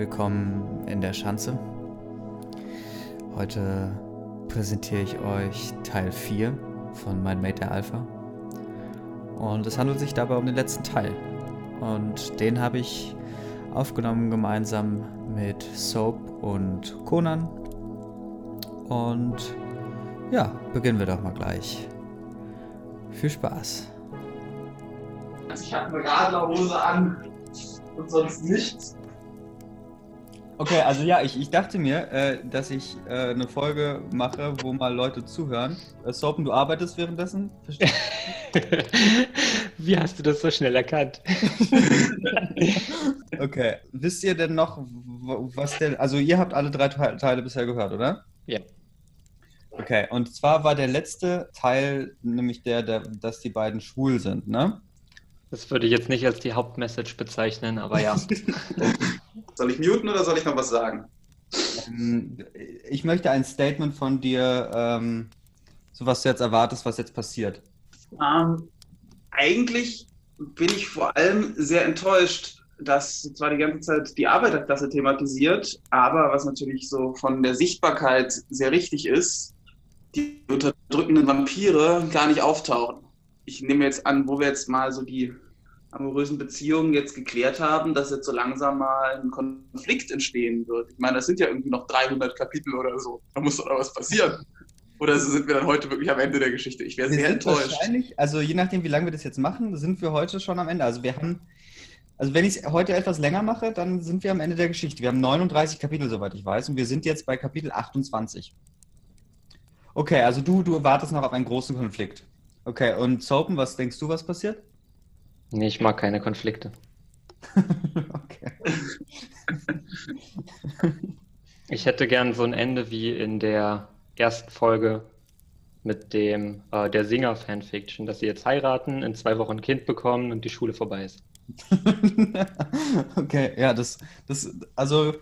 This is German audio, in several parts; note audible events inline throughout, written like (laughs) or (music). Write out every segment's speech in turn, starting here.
willkommen in der Schanze. Heute präsentiere ich euch Teil 4 von Mein Mate der Alpha. Und es handelt sich dabei um den letzten Teil. Und den habe ich aufgenommen gemeinsam mit Soap und Conan. Und ja, beginnen wir doch mal gleich. Viel Spaß. Ich habe eine Radlerhose an und sonst nichts. Okay, also ja, ich, ich dachte mir, äh, dass ich äh, eine Folge mache, wo mal Leute zuhören. Äh, Sopen, du arbeitest währenddessen? (laughs) Wie hast du das so schnell erkannt? (laughs) okay, wisst ihr denn noch, was der, also ihr habt alle drei Teile bisher gehört, oder? Ja. Okay, und zwar war der letzte Teil nämlich der, der dass die beiden schwul sind, ne? Das würde ich jetzt nicht als die Hauptmessage bezeichnen, aber ja. (laughs) soll ich muten oder soll ich noch was sagen? Ähm, ich möchte ein Statement von dir, ähm, so was du jetzt erwartest, was jetzt passiert. Ähm, eigentlich bin ich vor allem sehr enttäuscht, dass zwar die ganze Zeit die Arbeiterklasse thematisiert, aber was natürlich so von der Sichtbarkeit sehr richtig ist, die unterdrückenden Vampire gar nicht auftauchen ich nehme jetzt an, wo wir jetzt mal so die amorösen Beziehungen jetzt geklärt haben, dass jetzt so langsam mal ein Konflikt entstehen wird. Ich meine, das sind ja irgendwie noch 300 Kapitel oder so. Da muss doch noch was passieren. Oder sind wir dann heute wirklich am Ende der Geschichte? Ich wäre sehr enttäuscht. Wahrscheinlich, also je nachdem, wie lange wir das jetzt machen, sind wir heute schon am Ende. Also wir haben, also wenn ich es heute etwas länger mache, dann sind wir am Ende der Geschichte. Wir haben 39 Kapitel, soweit ich weiß, und wir sind jetzt bei Kapitel 28. Okay, also du, du wartest noch auf einen großen Konflikt. Okay, und Sopen, was denkst du, was passiert? Nee, ich mag keine Konflikte. (laughs) okay. (laughs) ich hätte gern so ein Ende wie in der ersten Folge mit dem äh, der Singer-Fanfiction, dass sie jetzt heiraten, in zwei Wochen ein Kind bekommen und die Schule vorbei ist. (laughs) okay, ja, das, das, also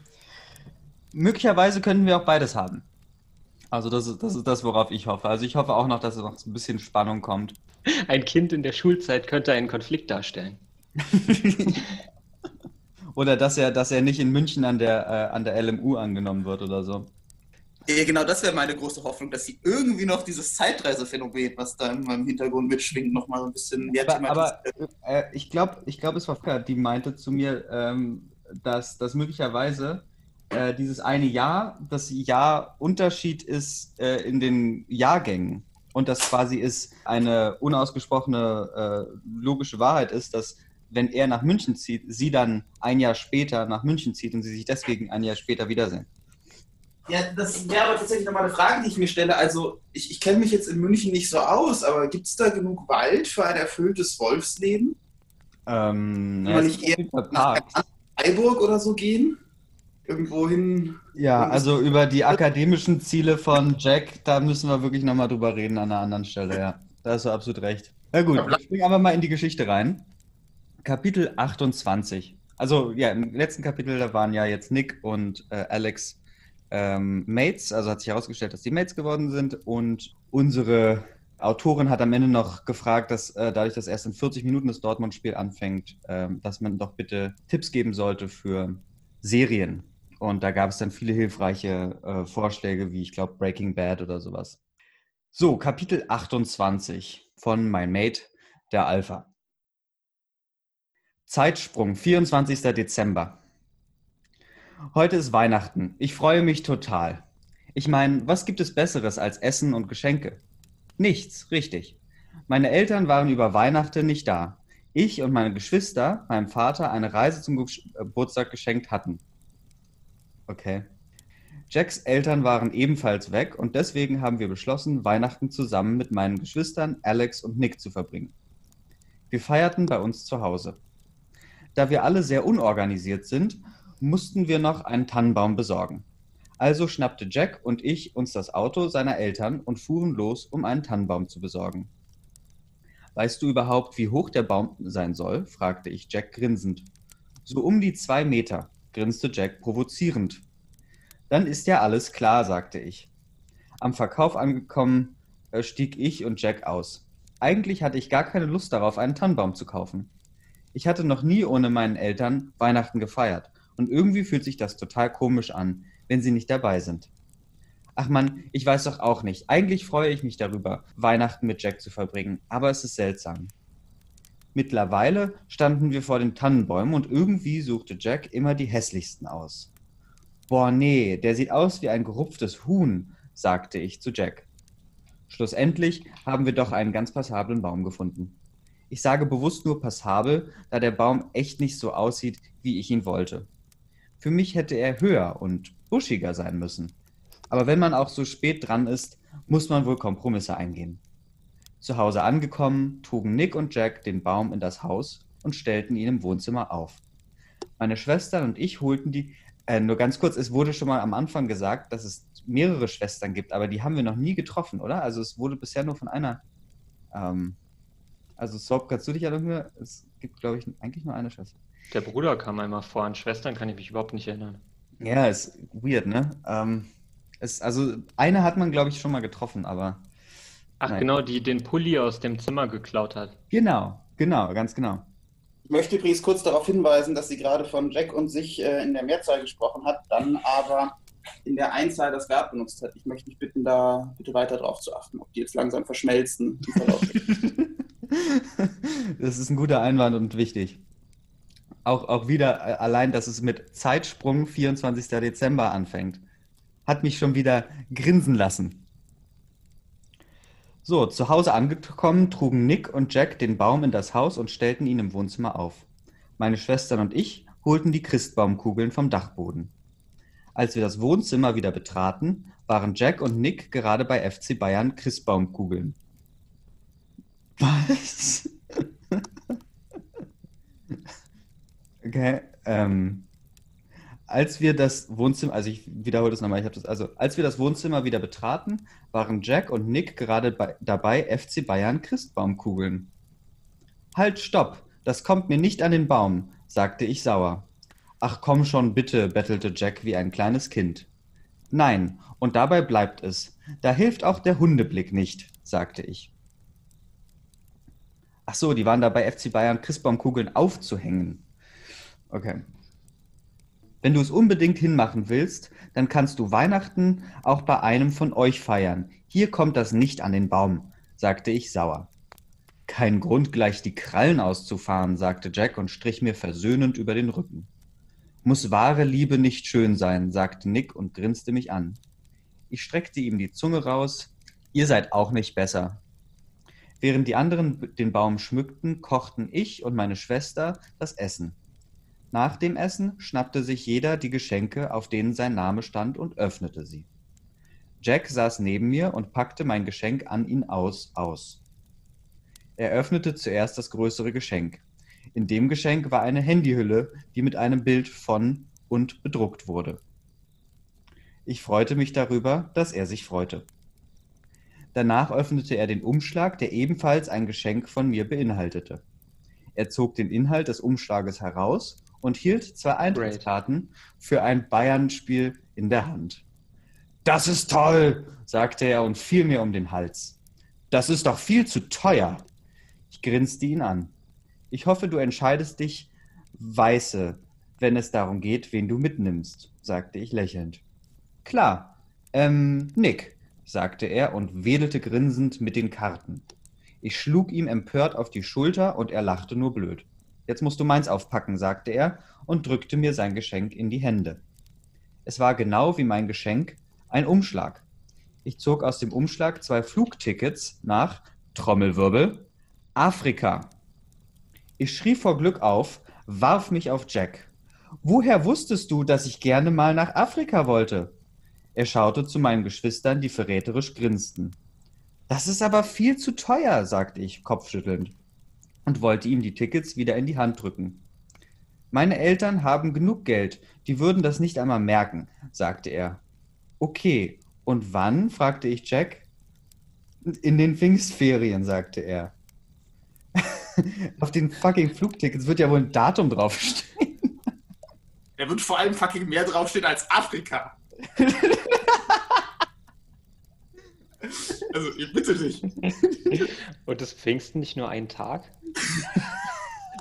möglicherweise könnten wir auch beides haben. Also das ist, das ist das, worauf ich hoffe. Also ich hoffe auch noch, dass es noch ein bisschen Spannung kommt. (laughs) Ein Kind in der Schulzeit könnte einen Konflikt darstellen. (laughs) oder dass er, dass er nicht in München an der, äh, an der LMU angenommen wird oder so. Genau, das wäre meine große Hoffnung, dass sie irgendwie noch dieses Zeitreisephänomen, was da in meinem Hintergrund mitschwingt, noch mal so ein bisschen mehr Aber, aber äh, ich glaube, ich glaub, es war Frau, die meinte zu mir, ähm, dass, dass möglicherweise äh, dieses eine Jahr, das Jahr Unterschied ist äh, in den Jahrgängen. Und das quasi ist eine unausgesprochene äh, logische Wahrheit ist, dass wenn er nach München zieht, sie dann ein Jahr später nach München zieht und sie sich deswegen ein Jahr später wiedersehen. Ja, das wäre aber tatsächlich nochmal eine Frage, die ich mir stelle. Also, ich, ich kenne mich jetzt in München nicht so aus, aber gibt es da genug Wald für ein erfülltes Wolfsleben? Ähm, Kann man nicht eher nach Freiburg oder so gehen? Irgendwo hin. Ja, also über die akademischen Ziele von Jack, da müssen wir wirklich nochmal drüber reden an einer anderen Stelle, ja. Da hast du absolut recht. Na gut, wir springen aber mal in die Geschichte rein. Kapitel 28. Also ja, im letzten Kapitel, da waren ja jetzt Nick und äh, Alex ähm, Mates, also hat sich herausgestellt, dass die Mates geworden sind und unsere Autorin hat am Ende noch gefragt, dass äh, dadurch, dass erst in 40 Minuten das Dortmund-Spiel anfängt, äh, dass man doch bitte Tipps geben sollte für Serien, und da gab es dann viele hilfreiche äh, Vorschläge, wie ich glaube Breaking Bad oder sowas. So, Kapitel 28 von Mein Mate, der Alpha. Zeitsprung, 24. Dezember. Heute ist Weihnachten. Ich freue mich total. Ich meine, was gibt es Besseres als Essen und Geschenke? Nichts, richtig. Meine Eltern waren über Weihnachten nicht da. Ich und meine Geschwister meinem Vater eine Reise zum Geburtstag geschenkt hatten. Okay. Jacks Eltern waren ebenfalls weg und deswegen haben wir beschlossen, Weihnachten zusammen mit meinen Geschwistern Alex und Nick zu verbringen. Wir feierten bei uns zu Hause. Da wir alle sehr unorganisiert sind, mussten wir noch einen Tannenbaum besorgen. Also schnappte Jack und ich uns das Auto seiner Eltern und fuhren los, um einen Tannenbaum zu besorgen. Weißt du überhaupt, wie hoch der Baum sein soll? fragte ich Jack grinsend. So um die zwei Meter, grinste Jack provozierend. Dann ist ja alles klar, sagte ich. Am Verkauf angekommen, äh, stieg ich und Jack aus. Eigentlich hatte ich gar keine Lust darauf, einen Tannenbaum zu kaufen. Ich hatte noch nie ohne meinen Eltern Weihnachten gefeiert Und irgendwie fühlt sich das total komisch an, wenn sie nicht dabei sind. Ach man, ich weiß doch auch nicht. Eigentlich freue ich mich darüber, Weihnachten mit Jack zu verbringen, aber es ist seltsam. Mittlerweile standen wir vor den Tannenbäumen und irgendwie suchte Jack immer die hässlichsten aus. Boah, nee, der sieht aus wie ein gerupftes Huhn, sagte ich zu Jack. Schlussendlich haben wir doch einen ganz passablen Baum gefunden. Ich sage bewusst nur passabel, da der Baum echt nicht so aussieht, wie ich ihn wollte. Für mich hätte er höher und buschiger sein müssen. Aber wenn man auch so spät dran ist, muss man wohl Kompromisse eingehen. Zu Hause angekommen, trugen Nick und Jack den Baum in das Haus und stellten ihn im Wohnzimmer auf. Meine Schwestern und ich holten die, äh, nur ganz kurz, es wurde schon mal am Anfang gesagt, dass es mehrere Schwestern gibt, aber die haben wir noch nie getroffen, oder? Also es wurde bisher nur von einer. Ähm, also Soap, kannst du dich erinnern? Es gibt, glaube ich, eigentlich nur eine Schwester. Der Bruder kam einmal vor, an Schwestern kann ich mich überhaupt nicht erinnern. Ja, ist weird, ne? Ähm, es, also eine hat man, glaube ich, schon mal getroffen, aber. Ach nein. genau, die den Pulli aus dem Zimmer geklaut hat. Genau, genau, ganz genau. Ich möchte übrigens kurz darauf hinweisen, dass sie gerade von Jack und sich äh, in der Mehrzahl gesprochen hat, dann aber in der Einzahl das Verb benutzt hat. Ich möchte dich bitten, da bitte weiter drauf zu achten, ob die jetzt langsam verschmelzen. (laughs) das ist ein guter Einwand und wichtig. Auch, auch wieder äh, allein, dass es mit Zeitsprung 24. Dezember anfängt, hat mich schon wieder grinsen lassen. So, zu Hause angekommen, trugen Nick und Jack den Baum in das Haus und stellten ihn im Wohnzimmer auf. Meine Schwestern und ich holten die Christbaumkugeln vom Dachboden. Als wir das Wohnzimmer wieder betraten, waren Jack und Nick gerade bei FC Bayern Christbaumkugeln. Was? (laughs) okay, ähm, als wir das Wohnzimmer, also ich wiederhole das nochmal, ich habe das, also als wir das Wohnzimmer wieder betraten, waren Jack und Nick gerade bei, dabei, FC Bayern Christbaumkugeln. Halt, stopp, das kommt mir nicht an den Baum, sagte ich sauer. Ach komm schon, bitte, bettelte Jack wie ein kleines Kind. Nein, und dabei bleibt es. Da hilft auch der Hundeblick nicht, sagte ich. Ach so, die waren dabei, FC Bayern Christbaumkugeln aufzuhängen. Okay. Wenn du es unbedingt hinmachen willst, dann kannst du Weihnachten auch bei einem von euch feiern. Hier kommt das nicht an den Baum, sagte ich sauer. Kein Grund, gleich die Krallen auszufahren, sagte Jack und strich mir versöhnend über den Rücken. Muss wahre Liebe nicht schön sein, sagte Nick und grinste mich an. Ich streckte ihm die Zunge raus. Ihr seid auch nicht besser. Während die anderen den Baum schmückten, kochten ich und meine Schwester das Essen. Nach dem Essen schnappte sich jeder die Geschenke, auf denen sein Name stand, und öffnete sie. Jack saß neben mir und packte mein Geschenk an ihn aus aus. Er öffnete zuerst das größere Geschenk. In dem Geschenk war eine Handyhülle, die mit einem Bild von und bedruckt wurde. Ich freute mich darüber, dass er sich freute. Danach öffnete er den Umschlag, der ebenfalls ein Geschenk von mir beinhaltete. Er zog den Inhalt des Umschlages heraus und hielt zwei Eintrittskarten für ein Bayern-Spiel in der Hand. Das ist toll, sagte er und fiel mir um den Hals. Das ist doch viel zu teuer. Ich grinste ihn an. Ich hoffe, du entscheidest dich weiße, wenn es darum geht, wen du mitnimmst, sagte ich lächelnd. Klar. Ähm, Nick, sagte er und wedelte grinsend mit den Karten. Ich schlug ihm empört auf die Schulter und er lachte nur blöd. Jetzt musst du meins aufpacken, sagte er und drückte mir sein Geschenk in die Hände. Es war genau wie mein Geschenk, ein Umschlag. Ich zog aus dem Umschlag zwei Flugtickets nach Trommelwirbel Afrika. Ich schrie vor Glück auf, warf mich auf Jack. Woher wusstest du, dass ich gerne mal nach Afrika wollte? Er schaute zu meinen Geschwistern, die verräterisch grinsten. Das ist aber viel zu teuer, sagte ich, kopfschüttelnd und wollte ihm die Tickets wieder in die Hand drücken. Meine Eltern haben genug Geld, die würden das nicht einmal merken, sagte er. Okay, und wann? fragte ich Jack. In den Pfingstferien, sagte er. (laughs) Auf den fucking Flugtickets wird ja wohl ein Datum draufstehen. Da wird vor allem fucking mehr draufstehen als Afrika. (laughs) Also, ich bitte dich. (laughs) Und ist Pfingsten nicht nur ein Tag?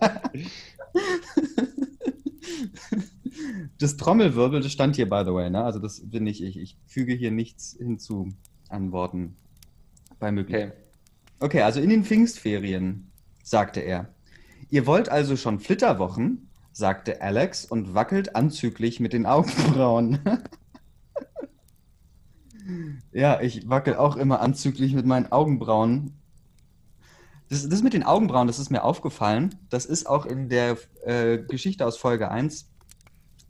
(laughs) das Trommelwirbel, das stand hier, by the way, ne? Also das bin nicht ich. Ich füge hier nichts hinzu an Worten bei Möglichkeit. Okay. Okay, also in den Pfingstferien, sagte er. Ihr wollt also schon Flitterwochen, sagte Alex und wackelt anzüglich mit den Augenbrauen. (laughs) ja, ich wackel auch immer anzüglich mit meinen Augenbrauen. Das, das mit den Augenbrauen, das ist mir aufgefallen. Das ist auch in der äh, Geschichte aus Folge 1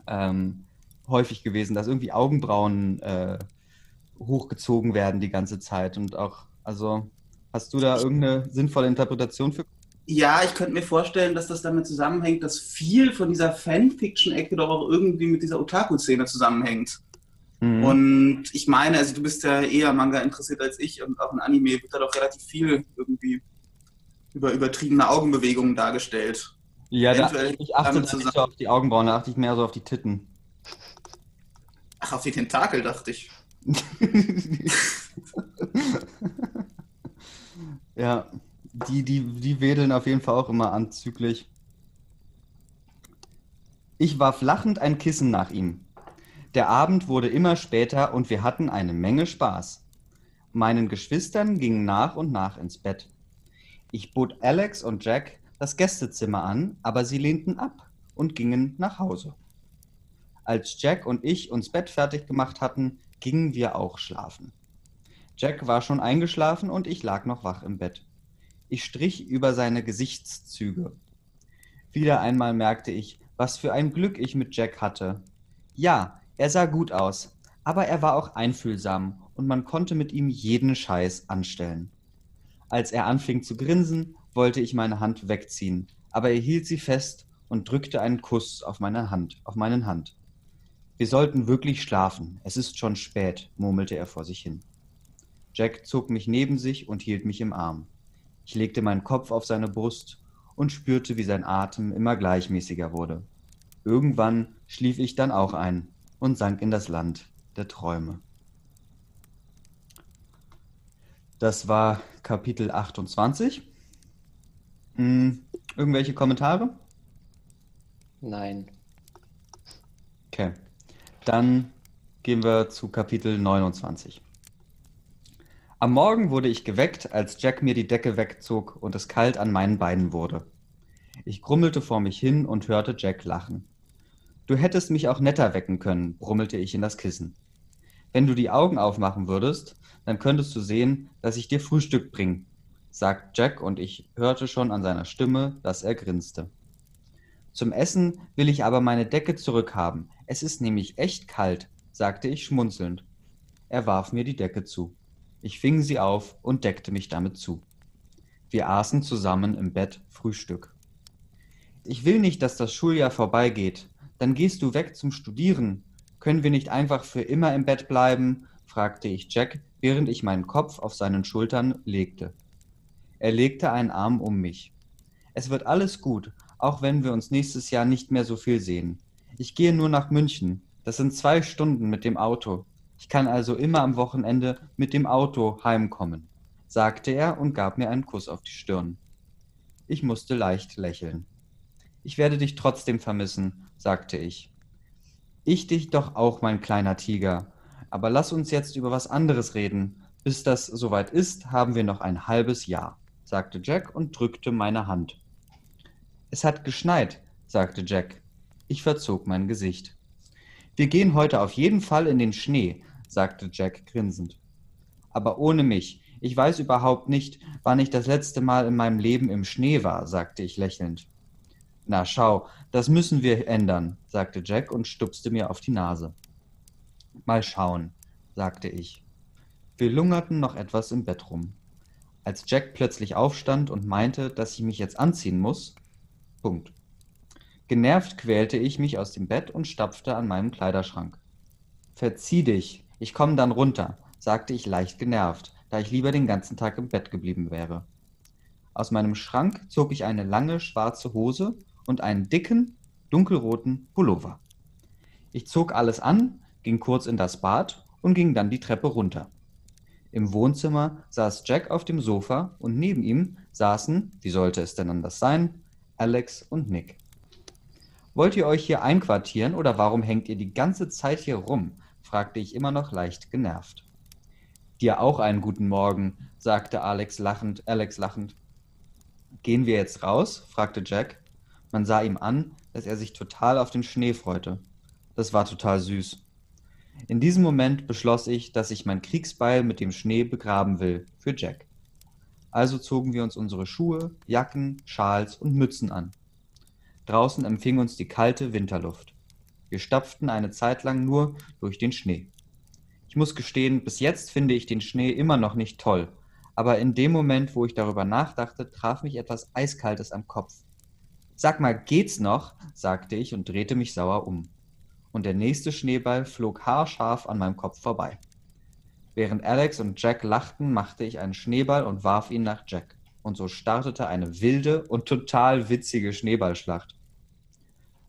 ähm, häufig gewesen, dass irgendwie Augenbrauen äh, hochgezogen werden die ganze Zeit. Und auch, also, hast du da irgendeine sinnvolle Interpretation für? Ja, ich könnte mir vorstellen, dass das damit zusammenhängt, dass viel von dieser Fanfiction-Ecke doch auch irgendwie mit dieser Otaku-Szene zusammenhängt. Mhm. Und ich meine, also du bist ja eher Manga interessiert als ich und auch in Anime wird da doch relativ viel irgendwie über übertriebene Augenbewegungen dargestellt. ja, da, eventuell ich achte da nicht so auf die Augenbrauen, da achte ich mehr so auf die Titten. Ach, auf die Tentakel dachte ich. (laughs) ja, die, die, die wedeln auf jeden Fall auch immer anzüglich. Ich warf lachend ein Kissen nach ihm. Der Abend wurde immer später und wir hatten eine Menge Spaß. Meinen Geschwistern gingen nach und nach ins Bett. Ich bot Alex und Jack das Gästezimmer an, aber sie lehnten ab und gingen nach Hause. Als Jack und ich uns Bett fertig gemacht hatten, gingen wir auch schlafen. Jack war schon eingeschlafen und ich lag noch wach im Bett. Ich strich über seine Gesichtszüge. Wieder einmal merkte ich, was für ein Glück ich mit Jack hatte. Ja, er sah gut aus, aber er war auch einfühlsam und man konnte mit ihm jeden Scheiß anstellen. Als er anfing zu grinsen, wollte ich meine Hand wegziehen, aber er hielt sie fest und drückte einen Kuss auf meine Hand, auf meinen Hand. Wir sollten wirklich schlafen. Es ist schon spät, murmelte er vor sich hin. Jack zog mich neben sich und hielt mich im Arm. Ich legte meinen Kopf auf seine Brust und spürte, wie sein Atem immer gleichmäßiger wurde. Irgendwann schlief ich dann auch ein und sank in das Land der Träume. Das war Kapitel 28. Hm, irgendwelche Kommentare? Nein. Okay. Dann gehen wir zu Kapitel 29. Am Morgen wurde ich geweckt, als Jack mir die Decke wegzog und es kalt an meinen Beinen wurde. Ich grummelte vor mich hin und hörte Jack lachen. Du hättest mich auch netter wecken können, brummelte ich in das Kissen. Wenn du die Augen aufmachen würdest, dann könntest du sehen, dass ich dir Frühstück bring, sagt Jack und ich hörte schon an seiner Stimme, dass er grinste. Zum Essen will ich aber meine Decke zurückhaben. Es ist nämlich echt kalt, sagte ich schmunzelnd. Er warf mir die Decke zu. Ich fing sie auf und deckte mich damit zu. Wir aßen zusammen im Bett Frühstück. Ich will nicht, dass das Schuljahr vorbeigeht. Dann gehst du weg zum Studieren. Können wir nicht einfach für immer im Bett bleiben? fragte ich Jack, während ich meinen Kopf auf seinen Schultern legte. Er legte einen Arm um mich. Es wird alles gut, auch wenn wir uns nächstes Jahr nicht mehr so viel sehen. Ich gehe nur nach München. Das sind zwei Stunden mit dem Auto. Ich kann also immer am Wochenende mit dem Auto heimkommen, sagte er und gab mir einen Kuss auf die Stirn. Ich musste leicht lächeln. Ich werde dich trotzdem vermissen, sagte ich. Ich dich doch auch, mein kleiner Tiger. Aber lass uns jetzt über was anderes reden. Bis das soweit ist, haben wir noch ein halbes Jahr, sagte Jack und drückte meine Hand. Es hat geschneit, sagte Jack. Ich verzog mein Gesicht. Wir gehen heute auf jeden Fall in den Schnee, sagte Jack grinsend. Aber ohne mich. Ich weiß überhaupt nicht, wann ich das letzte Mal in meinem Leben im Schnee war, sagte ich lächelnd. Na schau, das müssen wir ändern, sagte Jack und stupste mir auf die Nase. Mal schauen, sagte ich. Wir lungerten noch etwas im Bett rum. Als Jack plötzlich aufstand und meinte, dass ich mich jetzt anziehen muss. Punkt. Genervt quälte ich mich aus dem Bett und stapfte an meinem Kleiderschrank. Verzieh dich, ich komme dann runter, sagte ich leicht genervt, da ich lieber den ganzen Tag im Bett geblieben wäre. Aus meinem Schrank zog ich eine lange schwarze Hose und einen dicken, dunkelroten Pullover. Ich zog alles an, ging kurz in das Bad und ging dann die Treppe runter. Im Wohnzimmer saß Jack auf dem Sofa und neben ihm saßen, wie sollte es denn anders sein, Alex und Nick. Wollt ihr euch hier einquartieren oder warum hängt ihr die ganze Zeit hier rum? fragte ich immer noch leicht genervt. Dir auch einen guten Morgen, sagte Alex lachend, Alex lachend. Gehen wir jetzt raus? fragte Jack. Man sah ihm an, dass er sich total auf den Schnee freute. Das war total süß. In diesem Moment beschloss ich, dass ich mein Kriegsbeil mit dem Schnee begraben will, für Jack. Also zogen wir uns unsere Schuhe, Jacken, Schals und Mützen an. Draußen empfing uns die kalte Winterluft. Wir stapften eine Zeit lang nur durch den Schnee. Ich muss gestehen, bis jetzt finde ich den Schnee immer noch nicht toll, aber in dem Moment, wo ich darüber nachdachte, traf mich etwas Eiskaltes am Kopf. Sag mal, geht's noch? sagte ich und drehte mich sauer um. Und der nächste Schneeball flog haarscharf an meinem Kopf vorbei. Während Alex und Jack lachten, machte ich einen Schneeball und warf ihn nach Jack. Und so startete eine wilde und total witzige Schneeballschlacht.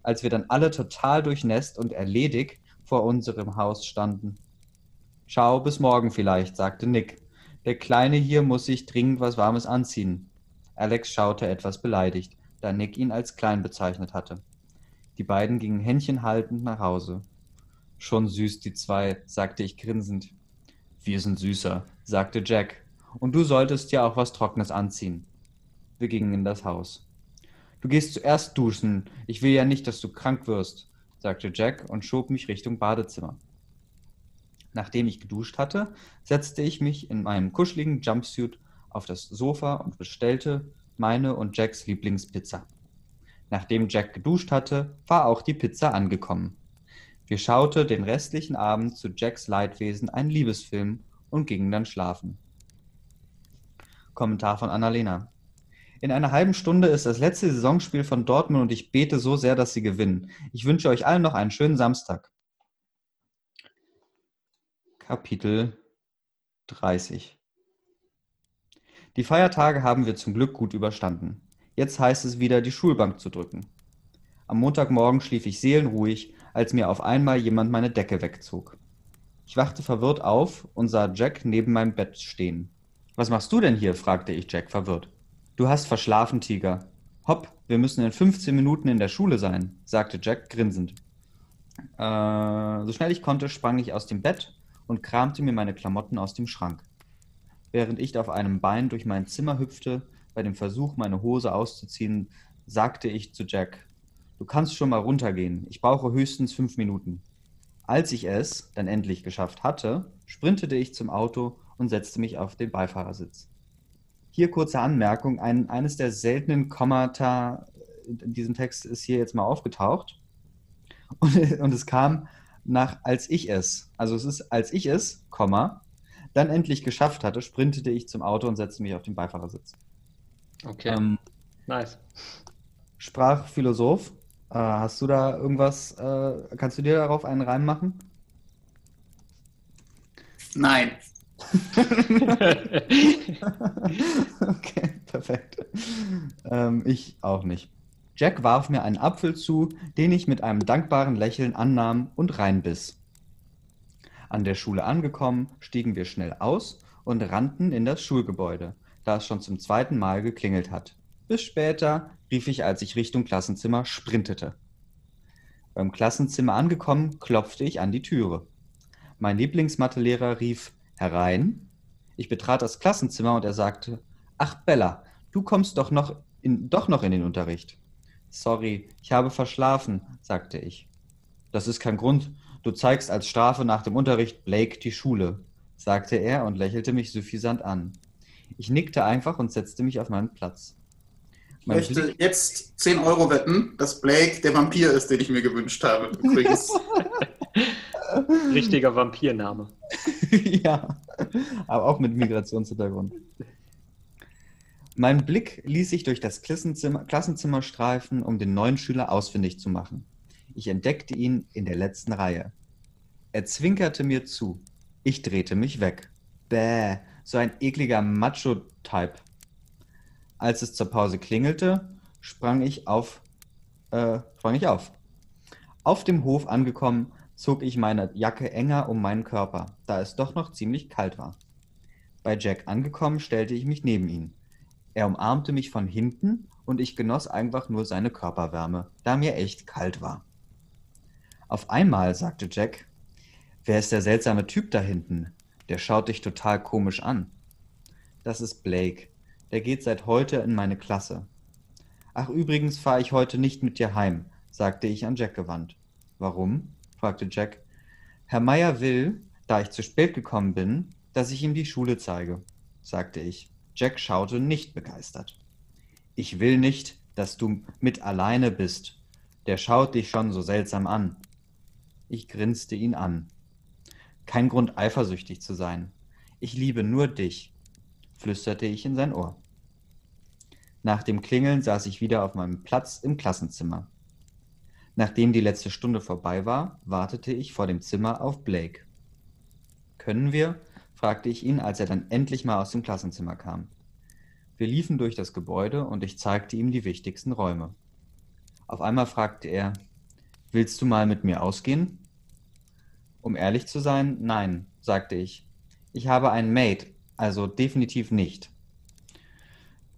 Als wir dann alle total durchnässt und erledigt vor unserem Haus standen. Ciao, bis morgen vielleicht, sagte Nick. Der Kleine hier muss sich dringend was Warmes anziehen. Alex schaute etwas beleidigt, da Nick ihn als klein bezeichnet hatte. Die beiden gingen händchenhaltend nach Hause. Schon süß, die zwei, sagte ich grinsend. Wir sind süßer, sagte Jack. Und du solltest ja auch was Trockenes anziehen. Wir gingen in das Haus. Du gehst zuerst duschen. Ich will ja nicht, dass du krank wirst, sagte Jack und schob mich Richtung Badezimmer. Nachdem ich geduscht hatte, setzte ich mich in meinem kuscheligen Jumpsuit auf das Sofa und bestellte meine und Jacks Lieblingspizza. Nachdem Jack geduscht hatte, war auch die Pizza angekommen. Wir schauten den restlichen Abend zu Jacks Leidwesen einen Liebesfilm und gingen dann schlafen. Kommentar von Annalena. In einer halben Stunde ist das letzte Saisonspiel von Dortmund und ich bete so sehr, dass sie gewinnen. Ich wünsche euch allen noch einen schönen Samstag. Kapitel 30 Die Feiertage haben wir zum Glück gut überstanden. Jetzt heißt es wieder, die Schulbank zu drücken. Am Montagmorgen schlief ich seelenruhig, als mir auf einmal jemand meine Decke wegzog. Ich wachte verwirrt auf und sah Jack neben meinem Bett stehen. Was machst du denn hier? fragte ich Jack verwirrt. Du hast verschlafen, Tiger. Hopp, wir müssen in 15 Minuten in der Schule sein, sagte Jack grinsend. Äh, so schnell ich konnte, sprang ich aus dem Bett und kramte mir meine Klamotten aus dem Schrank. Während ich auf einem Bein durch mein Zimmer hüpfte, bei dem Versuch, meine Hose auszuziehen, sagte ich zu Jack, du kannst schon mal runtergehen, ich brauche höchstens fünf Minuten. Als ich es dann endlich geschafft hatte, sprintete ich zum Auto und setzte mich auf den Beifahrersitz. Hier kurze Anmerkung, ein, eines der seltenen Kommata in diesem Text ist hier jetzt mal aufgetaucht. Und, (laughs) und es kam nach als ich es, also es ist als ich es, Komma, dann endlich geschafft hatte, sprintete ich zum Auto und setzte mich auf den Beifahrersitz. Okay. Ähm, nice. Sprachphilosoph, äh, hast du da irgendwas, äh, kannst du dir darauf einen Reim machen? Nein. (laughs) okay, perfekt. Ähm, ich auch nicht. Jack warf mir einen Apfel zu, den ich mit einem dankbaren Lächeln annahm und reinbiss. An der Schule angekommen, stiegen wir schnell aus und rannten in das Schulgebäude, da es schon zum zweiten Mal geklingelt hat. Bis später, rief ich, als ich Richtung Klassenzimmer sprintete. Beim Klassenzimmer angekommen, klopfte ich an die Türe. Mein Lieblingsmathelehrer rief herein. Ich betrat das Klassenzimmer und er sagte, Ach Bella, du kommst doch noch in, doch noch in den Unterricht. Sorry, ich habe verschlafen, sagte ich. Das ist kein Grund. Du zeigst als Strafe nach dem Unterricht Blake die Schule, sagte er und lächelte mich suffisant an. Ich nickte einfach und setzte mich auf meinen Platz. Mein ich möchte Blick jetzt 10 Euro wetten, dass Blake der Vampir ist, den ich mir gewünscht habe. Übrigens. (laughs) Richtiger Vampirname. (laughs) ja, aber auch mit Migrationshintergrund. Mein Blick ließ sich durch das Klassenzimmer, Klassenzimmer streifen, um den neuen Schüler ausfindig zu machen. Ich entdeckte ihn in der letzten Reihe. Er zwinkerte mir zu. Ich drehte mich weg. Bäh, so ein ekliger Macho-Type. Als es zur Pause klingelte, sprang ich auf, äh, sprang ich auf. Auf dem Hof angekommen, zog ich meine Jacke enger um meinen Körper, da es doch noch ziemlich kalt war. Bei Jack angekommen, stellte ich mich neben ihn. Er umarmte mich von hinten und ich genoss einfach nur seine Körperwärme, da mir echt kalt war. Auf einmal sagte Jack, wer ist der seltsame Typ da hinten? Der schaut dich total komisch an. Das ist Blake. Der geht seit heute in meine Klasse. Ach, übrigens fahre ich heute nicht mit dir heim, sagte ich an Jack gewandt. Warum? fragte Jack. Herr Meier will, da ich zu spät gekommen bin, dass ich ihm die Schule zeige, sagte ich. Jack schaute nicht begeistert. Ich will nicht, dass du mit alleine bist. Der schaut dich schon so seltsam an. Ich grinste ihn an. Kein Grund, eifersüchtig zu sein. Ich liebe nur dich, flüsterte ich in sein Ohr. Nach dem Klingeln saß ich wieder auf meinem Platz im Klassenzimmer. Nachdem die letzte Stunde vorbei war, wartete ich vor dem Zimmer auf Blake. Können wir? fragte ich ihn, als er dann endlich mal aus dem Klassenzimmer kam. Wir liefen durch das Gebäude und ich zeigte ihm die wichtigsten Räume. Auf einmal fragte er, Willst du mal mit mir ausgehen? Um ehrlich zu sein, nein, sagte ich. Ich habe einen Mate, also definitiv nicht.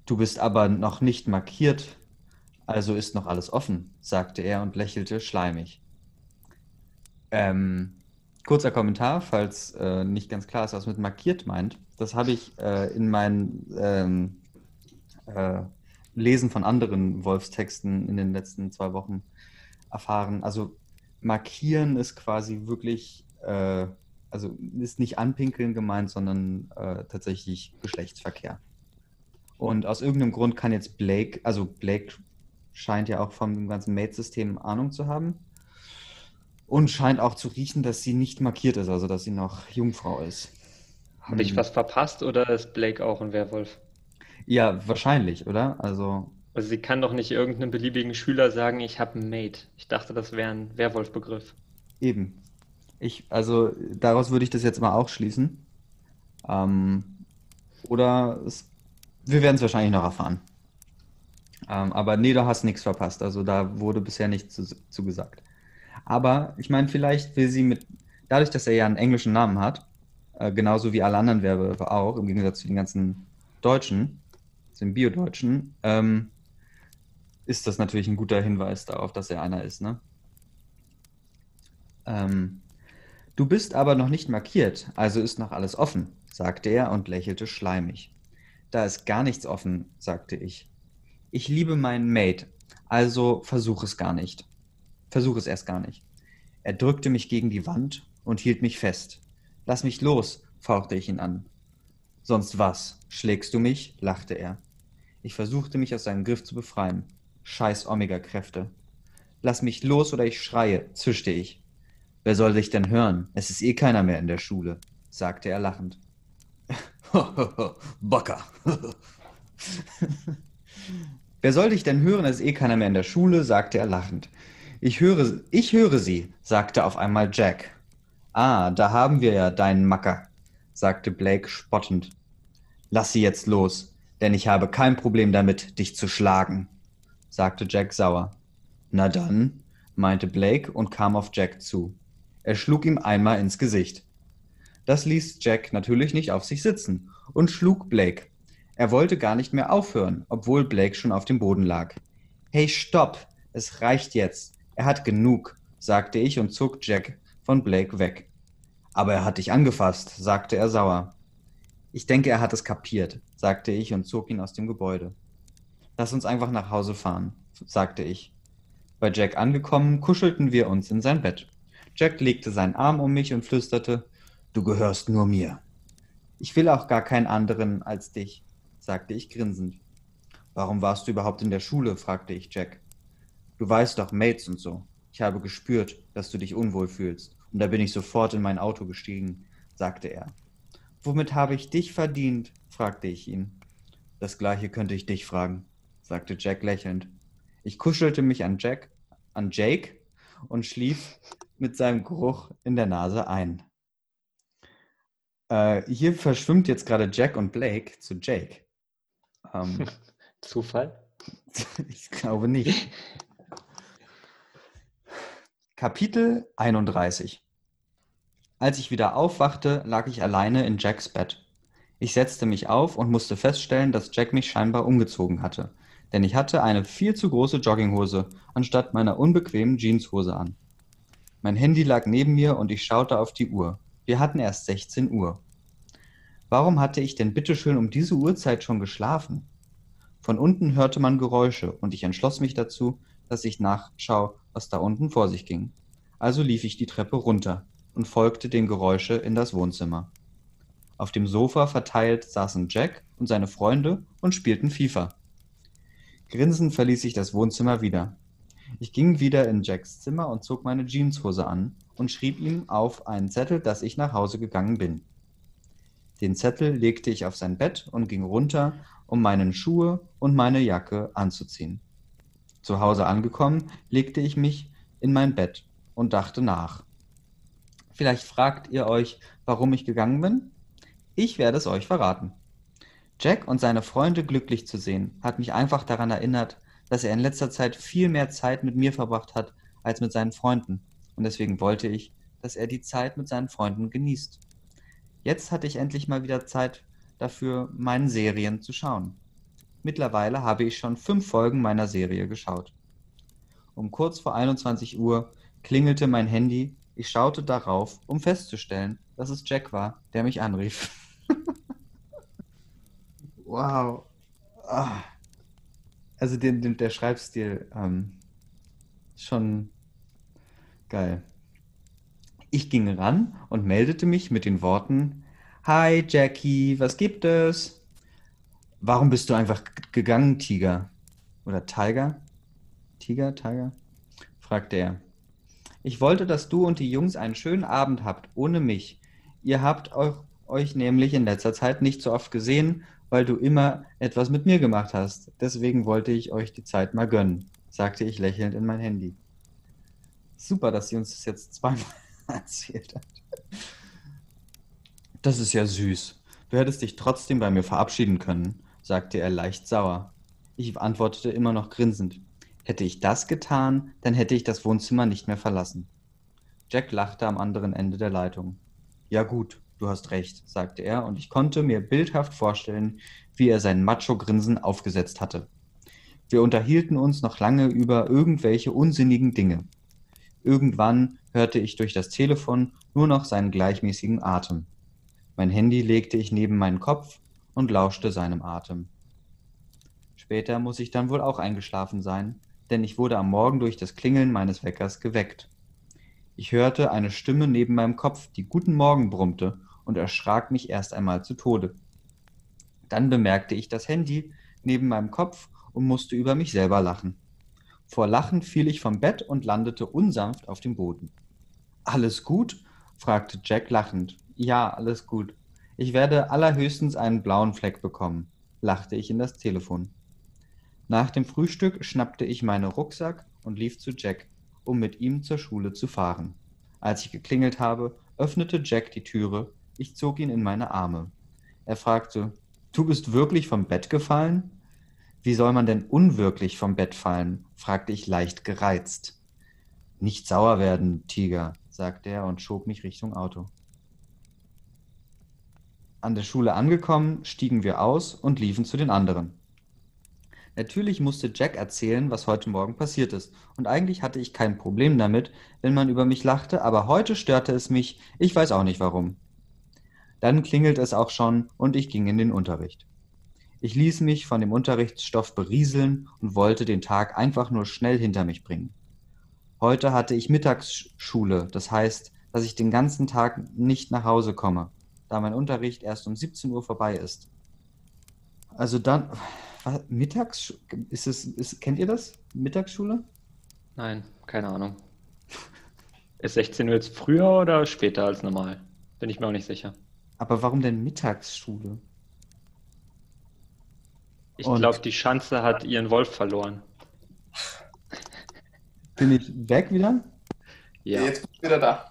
Du bist aber noch nicht markiert, also ist noch alles offen, sagte er und lächelte schleimig. Ähm, kurzer Kommentar, falls äh, nicht ganz klar ist, was mit markiert meint. Das habe ich äh, in meinen ähm, äh, Lesen von anderen Wolfstexten in den letzten zwei Wochen erfahren. Also markieren ist quasi wirklich, äh, also ist nicht anpinkeln gemeint, sondern äh, tatsächlich Geschlechtsverkehr. Und aus irgendeinem Grund kann jetzt Blake, also Blake scheint ja auch vom ganzen Mate-System Ahnung zu haben. Und scheint auch zu riechen, dass sie nicht markiert ist, also dass sie noch Jungfrau ist. Habe ich hm. was verpasst oder ist Blake auch ein Werwolf? Ja, wahrscheinlich, oder? Also. Also sie kann doch nicht irgendeinem beliebigen Schüler sagen, ich habe einen Mate. Ich dachte, das wäre ein Werwolf-Begriff. Eben. Ich, also daraus würde ich das jetzt mal auch schließen. Ähm, oder es, wir werden es wahrscheinlich noch erfahren. Ähm, aber nee, du hast nichts verpasst. Also da wurde bisher nichts zu, zu. Aber ich meine, vielleicht will sie mit, dadurch, dass er ja einen englischen Namen hat, äh, genauso wie alle anderen Werbe auch, im Gegensatz zu den ganzen Deutschen, dem Bio-Deutschen, ähm, ist das natürlich ein guter Hinweis darauf, dass er einer ist. Ne? Ähm, du bist aber noch nicht markiert, also ist noch alles offen, sagte er und lächelte schleimig. Da ist gar nichts offen, sagte ich. Ich liebe meinen Mate, also versuch es gar nicht. Versuch es erst gar nicht. Er drückte mich gegen die Wand und hielt mich fest. Lass mich los, fauchte ich ihn an. Sonst was? Schlägst du mich? lachte er. Ich versuchte mich aus seinem Griff zu befreien. Scheiß Omega-Kräfte. Lass mich los oder ich schreie, zischte ich. Wer soll dich denn hören? Es ist eh keiner mehr in der Schule, sagte er lachend. (laughs) Bocker. (laughs) Wer soll dich denn hören? Es ist eh keiner mehr in der Schule, sagte er lachend. Ich höre, ich höre sie, sagte auf einmal Jack. Ah, da haben wir ja deinen Macker, sagte Blake spottend. Lass sie jetzt los, denn ich habe kein Problem damit, dich zu schlagen, sagte Jack sauer. Na dann, meinte Blake und kam auf Jack zu. Er schlug ihm einmal ins Gesicht. Das ließ Jack natürlich nicht auf sich sitzen und schlug Blake er wollte gar nicht mehr aufhören, obwohl Blake schon auf dem Boden lag. Hey, stopp! Es reicht jetzt. Er hat genug, sagte ich und zog Jack von Blake weg. Aber er hat dich angefasst, sagte er sauer. Ich denke, er hat es kapiert, sagte ich und zog ihn aus dem Gebäude. Lass uns einfach nach Hause fahren, sagte ich. Bei Jack angekommen, kuschelten wir uns in sein Bett. Jack legte seinen Arm um mich und flüsterte, Du gehörst nur mir. Ich will auch gar keinen anderen als dich sagte ich grinsend. Warum warst du überhaupt in der Schule? fragte ich Jack. Du weißt doch, Mates und so. Ich habe gespürt, dass du dich unwohl fühlst, und da bin ich sofort in mein Auto gestiegen, sagte er. Womit habe ich dich verdient? fragte ich ihn. Das gleiche könnte ich dich fragen, sagte Jack lächelnd. Ich kuschelte mich an Jack, an Jake und schlief mit seinem Geruch in der Nase ein. Äh, hier verschwimmt jetzt gerade Jack und Blake zu Jake. Ähm, (laughs) Zufall? (laughs) ich glaube nicht. Kapitel 31 Als ich wieder aufwachte, lag ich alleine in Jacks Bett. Ich setzte mich auf und musste feststellen, dass Jack mich scheinbar umgezogen hatte, denn ich hatte eine viel zu große Jogginghose anstatt meiner unbequemen Jeanshose an. Mein Handy lag neben mir und ich schaute auf die Uhr. Wir hatten erst 16 Uhr. Warum hatte ich denn bitteschön um diese Uhrzeit schon geschlafen? Von unten hörte man Geräusche und ich entschloss mich dazu, dass ich nachschau, was da unten vor sich ging. Also lief ich die Treppe runter und folgte dem Geräusche in das Wohnzimmer. Auf dem Sofa verteilt saßen Jack und seine Freunde und spielten FIFA. Grinsend verließ ich das Wohnzimmer wieder. Ich ging wieder in Jacks Zimmer und zog meine Jeanshose an und schrieb ihm auf einen Zettel, dass ich nach Hause gegangen bin. Den Zettel legte ich auf sein Bett und ging runter, um meine Schuhe und meine Jacke anzuziehen. Zu Hause angekommen, legte ich mich in mein Bett und dachte nach. Vielleicht fragt ihr euch, warum ich gegangen bin? Ich werde es euch verraten. Jack und seine Freunde glücklich zu sehen, hat mich einfach daran erinnert, dass er in letzter Zeit viel mehr Zeit mit mir verbracht hat als mit seinen Freunden. Und deswegen wollte ich, dass er die Zeit mit seinen Freunden genießt. Jetzt hatte ich endlich mal wieder Zeit dafür, meinen Serien zu schauen. Mittlerweile habe ich schon fünf Folgen meiner Serie geschaut. Um kurz vor 21 Uhr klingelte mein Handy. Ich schaute darauf, um festzustellen, dass es Jack war, der mich anrief. (laughs) wow. Ah. Also den, den, der Schreibstil ähm, schon geil. Ich ging ran und meldete mich mit den Worten, Hi Jackie, was gibt es? Warum bist du einfach gegangen, Tiger? Oder Tiger? Tiger, Tiger? fragte er. Ich wollte, dass du und die Jungs einen schönen Abend habt, ohne mich. Ihr habt euch, euch nämlich in letzter Zeit nicht so oft gesehen weil du immer etwas mit mir gemacht hast. Deswegen wollte ich euch die Zeit mal gönnen, sagte ich lächelnd in mein Handy. Super, dass sie uns das jetzt zweimal (laughs) erzählt hat. Das ist ja süß. Du hättest dich trotzdem bei mir verabschieden können, sagte er leicht sauer. Ich antwortete immer noch grinsend. Hätte ich das getan, dann hätte ich das Wohnzimmer nicht mehr verlassen. Jack lachte am anderen Ende der Leitung. Ja gut, Du hast recht, sagte er, und ich konnte mir bildhaft vorstellen, wie er sein Macho-Grinsen aufgesetzt hatte. Wir unterhielten uns noch lange über irgendwelche unsinnigen Dinge. Irgendwann hörte ich durch das Telefon nur noch seinen gleichmäßigen Atem. Mein Handy legte ich neben meinen Kopf und lauschte seinem Atem. Später muss ich dann wohl auch eingeschlafen sein, denn ich wurde am Morgen durch das Klingeln meines Weckers geweckt. Ich hörte eine Stimme neben meinem Kopf, die Guten Morgen brummte und erschrak mich erst einmal zu Tode. Dann bemerkte ich das Handy neben meinem Kopf und musste über mich selber lachen. Vor Lachen fiel ich vom Bett und landete unsanft auf dem Boden. Alles gut? fragte Jack lachend. Ja, alles gut. Ich werde allerhöchstens einen blauen Fleck bekommen, lachte ich in das Telefon. Nach dem Frühstück schnappte ich meinen Rucksack und lief zu Jack, um mit ihm zur Schule zu fahren. Als ich geklingelt habe, öffnete Jack die Türe ich zog ihn in meine Arme. Er fragte, Du bist wirklich vom Bett gefallen? Wie soll man denn unwirklich vom Bett fallen? fragte ich leicht gereizt. Nicht sauer werden, Tiger, sagte er und schob mich Richtung Auto. An der Schule angekommen, stiegen wir aus und liefen zu den anderen. Natürlich musste Jack erzählen, was heute Morgen passiert ist, und eigentlich hatte ich kein Problem damit, wenn man über mich lachte, aber heute störte es mich, ich weiß auch nicht warum. Dann klingelt es auch schon und ich ging in den Unterricht. Ich ließ mich von dem Unterrichtsstoff berieseln und wollte den Tag einfach nur schnell hinter mich bringen. Heute hatte ich Mittagsschule, das heißt, dass ich den ganzen Tag nicht nach Hause komme, da mein Unterricht erst um 17 Uhr vorbei ist. Also dann, was, Mittags, ist es, ist, kennt ihr das? Mittagsschule? Nein, keine Ahnung. (laughs) Ist 16 Uhr jetzt früher oder später als normal? Bin ich mir auch nicht sicher. Aber warum denn Mittagsschule? Ich glaube, die Schanze hat ihren Wolf verloren. (laughs) Bin ich weg wieder? Ja. Jetzt bin ich wieder da.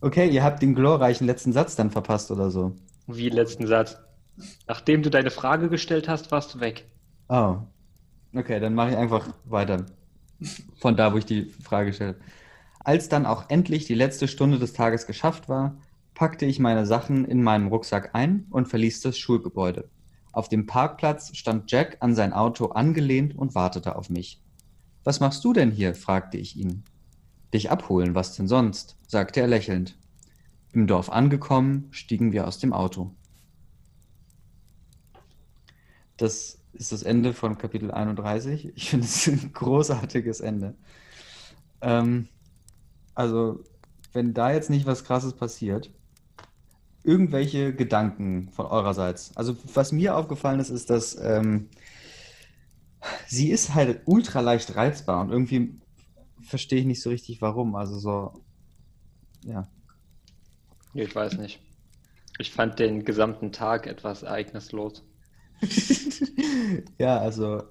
Okay, ihr habt den glorreichen letzten Satz dann verpasst oder so. Wie letzten Satz? Nachdem du deine Frage gestellt hast, warst du weg. Oh. Okay, dann mache ich einfach weiter. Von da, wo ich die Frage stelle. Als dann auch endlich die letzte Stunde des Tages geschafft war, packte ich meine Sachen in meinem Rucksack ein und verließ das Schulgebäude. Auf dem Parkplatz stand Jack an sein Auto angelehnt und wartete auf mich. Was machst du denn hier? fragte ich ihn. Dich abholen, was denn sonst? sagte er lächelnd. Im Dorf angekommen, stiegen wir aus dem Auto. Das ist das Ende von Kapitel 31. (laughs) Ich finde es ein großartiges Ende. Ähm, also, wenn da jetzt nicht was Krasses passiert, irgendwelche Gedanken von eurerseits. Also, was mir aufgefallen ist, ist, dass ähm, sie ist halt ultra leicht reizbar und irgendwie verstehe ich nicht so richtig, warum. Also so, ja. Ich weiß nicht. Ich fand den gesamten Tag etwas ereignislos. (laughs) ja, also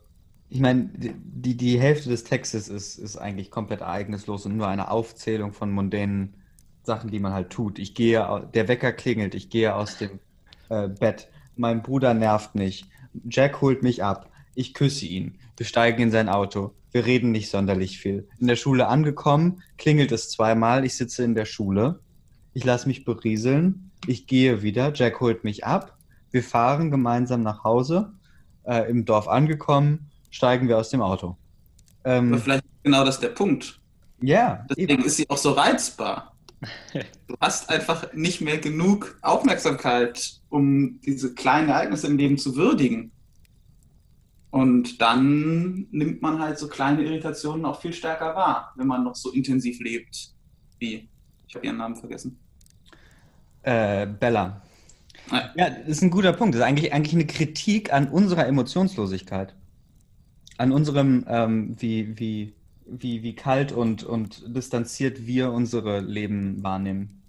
ich meine, die, die Hälfte des Textes ist, ist eigentlich komplett ereignislos und nur eine Aufzählung von mondänen Sachen, die man halt tut. Ich gehe, der Wecker klingelt, ich gehe aus dem äh, Bett, mein Bruder nervt mich, Jack holt mich ab, ich küsse ihn, wir steigen in sein Auto, wir reden nicht sonderlich viel. In der Schule angekommen, klingelt es zweimal, ich sitze in der Schule, ich lasse mich berieseln, ich gehe wieder, Jack holt mich ab, wir fahren gemeinsam nach Hause, äh, im Dorf angekommen, steigen wir aus dem Auto. Ähm, Aber vielleicht genau das der Punkt. Ja. Deswegen eben. ist sie auch so reizbar. Du hast einfach nicht mehr genug Aufmerksamkeit, um diese kleinen Ereignisse im Leben zu würdigen. Und dann nimmt man halt so kleine Irritationen auch viel stärker wahr, wenn man noch so intensiv lebt wie. Ich habe ihren Namen vergessen. Äh, Bella. Ja, das ist ein guter Punkt. Das ist eigentlich, eigentlich eine Kritik an unserer Emotionslosigkeit. An unserem, ähm, wie, wie, wie, wie kalt und, und distanziert wir unsere Leben wahrnehmen.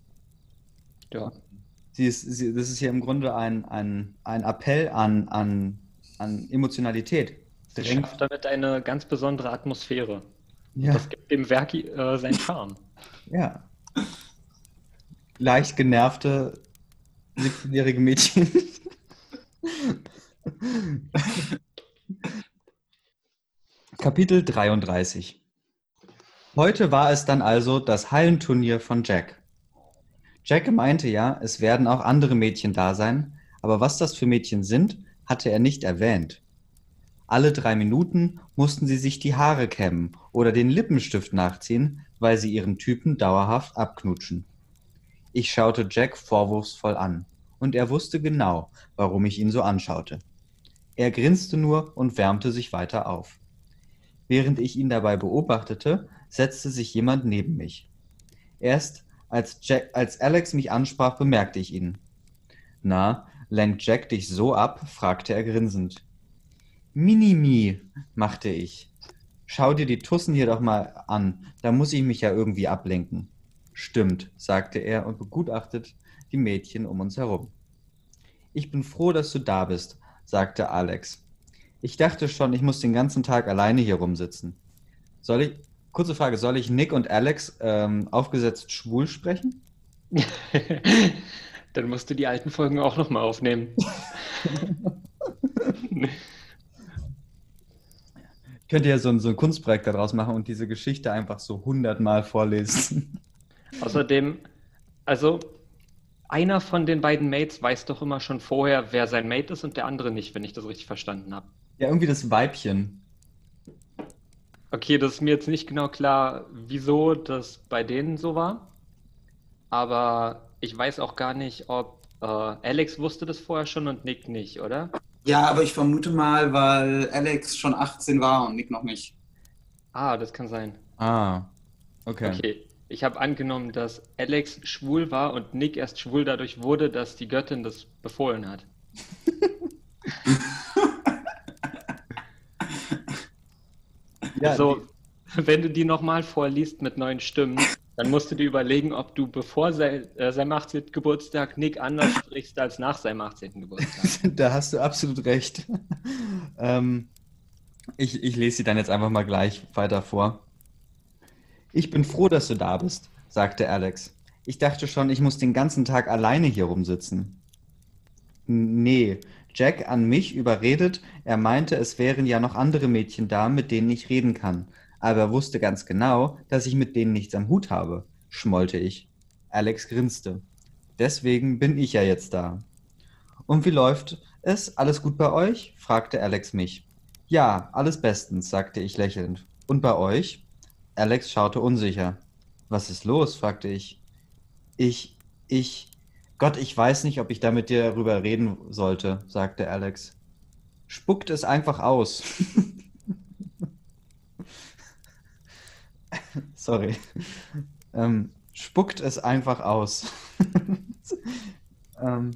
Ja. Sie ist, sie, das ist hier im Grunde ein, ein, ein Appell an, an, an Emotionalität. Sie schafft damit eine ganz besondere Atmosphäre. Ja. Das gibt dem Werk äh, seinen Charme. Ja. Leicht genervte 17-jährige Mädchen. (laughs) Kapitel 33 Heute war es dann also das Hallenturnier von Jack. Jack meinte ja, es werden auch andere Mädchen da sein, aber was das für Mädchen sind, hatte er nicht erwähnt. Alle drei Minuten mussten sie sich die Haare kämmen oder den Lippenstift nachziehen, weil sie ihren Typen dauerhaft abknutschen. Ich schaute Jack vorwurfsvoll an, und er wusste genau, warum ich ihn so anschaute. Er grinste nur und wärmte sich weiter auf. Während ich ihn dabei beobachtete, setzte sich jemand neben mich. Erst als, Jack, als Alex mich ansprach, bemerkte ich ihn. Na, lenkt Jack dich so ab? fragte er grinsend. Minimi, machte ich. Schau dir die Tussen hier doch mal an, da muss ich mich ja irgendwie ablenken. Stimmt, sagte er und begutachtet die Mädchen um uns herum. Ich bin froh, dass du da bist, sagte Alex. Ich dachte schon, ich muss den ganzen Tag alleine hier rumsitzen. Soll ich, kurze Frage, soll ich Nick und Alex ähm, aufgesetzt schwul sprechen? (laughs) Dann musst du die alten Folgen auch nochmal aufnehmen. (laughs) Ich könnte ja so ein, so ein Kunstprojekt daraus machen und diese Geschichte einfach so hundertmal vorlesen. (laughs) Außerdem, also einer von den beiden Mates weiß doch immer schon vorher, wer sein Mate ist und der andere nicht, wenn ich das richtig verstanden habe. Ja, irgendwie das Weibchen. Okay, das ist mir jetzt nicht genau klar, wieso das bei denen so war. Aber ich weiß auch gar nicht, ob äh, Alex wusste das vorher schon und Nick nicht, oder? Ja, aber ich vermute mal, weil Alex schon 18 war und Nick noch nicht. Ah, das kann sein. Ah, okay. Okay, ich habe angenommen, dass Alex schwul war und Nick erst schwul dadurch wurde, dass die Göttin das befohlen hat. (laughs) ja, also, (laughs) wenn du die nochmal vorliest mit neuen Stimmen, dann musst du dir überlegen, ob du bevor sein, äh, seinem 18. Geburtstag Nick anders (laughs) sprichst als nach seinem 18. Geburtstag. (laughs) da hast du absolut recht. ähm, ich, ich lese sie dann jetzt einfach mal gleich weiter vor. Ich bin froh, dass du da bist, sagte Alex. Ich dachte schon, ich muss den ganzen Tag alleine hier rumsitzen. Nee, Jack an mich überredet, er meinte, es wären ja noch andere Mädchen da, mit denen ich reden kann. Aber er wusste ganz genau, dass ich mit denen nichts am Hut habe, schmollte ich. Alex grinste. Deswegen bin ich ja jetzt da. Und wie läuft es? Alles gut bei euch? fragte Alex mich. Ja, alles bestens, sagte ich lächelnd. Und bei euch? Alex schaute unsicher. Was ist los? fragte ich. Ich, ich, Gott, ich weiß nicht, ob ich da mit dir darüber reden sollte, sagte Alex. Spuckt es einfach aus. (laughs) Sorry. Ähm, spuckt es einfach aus. (laughs) ähm,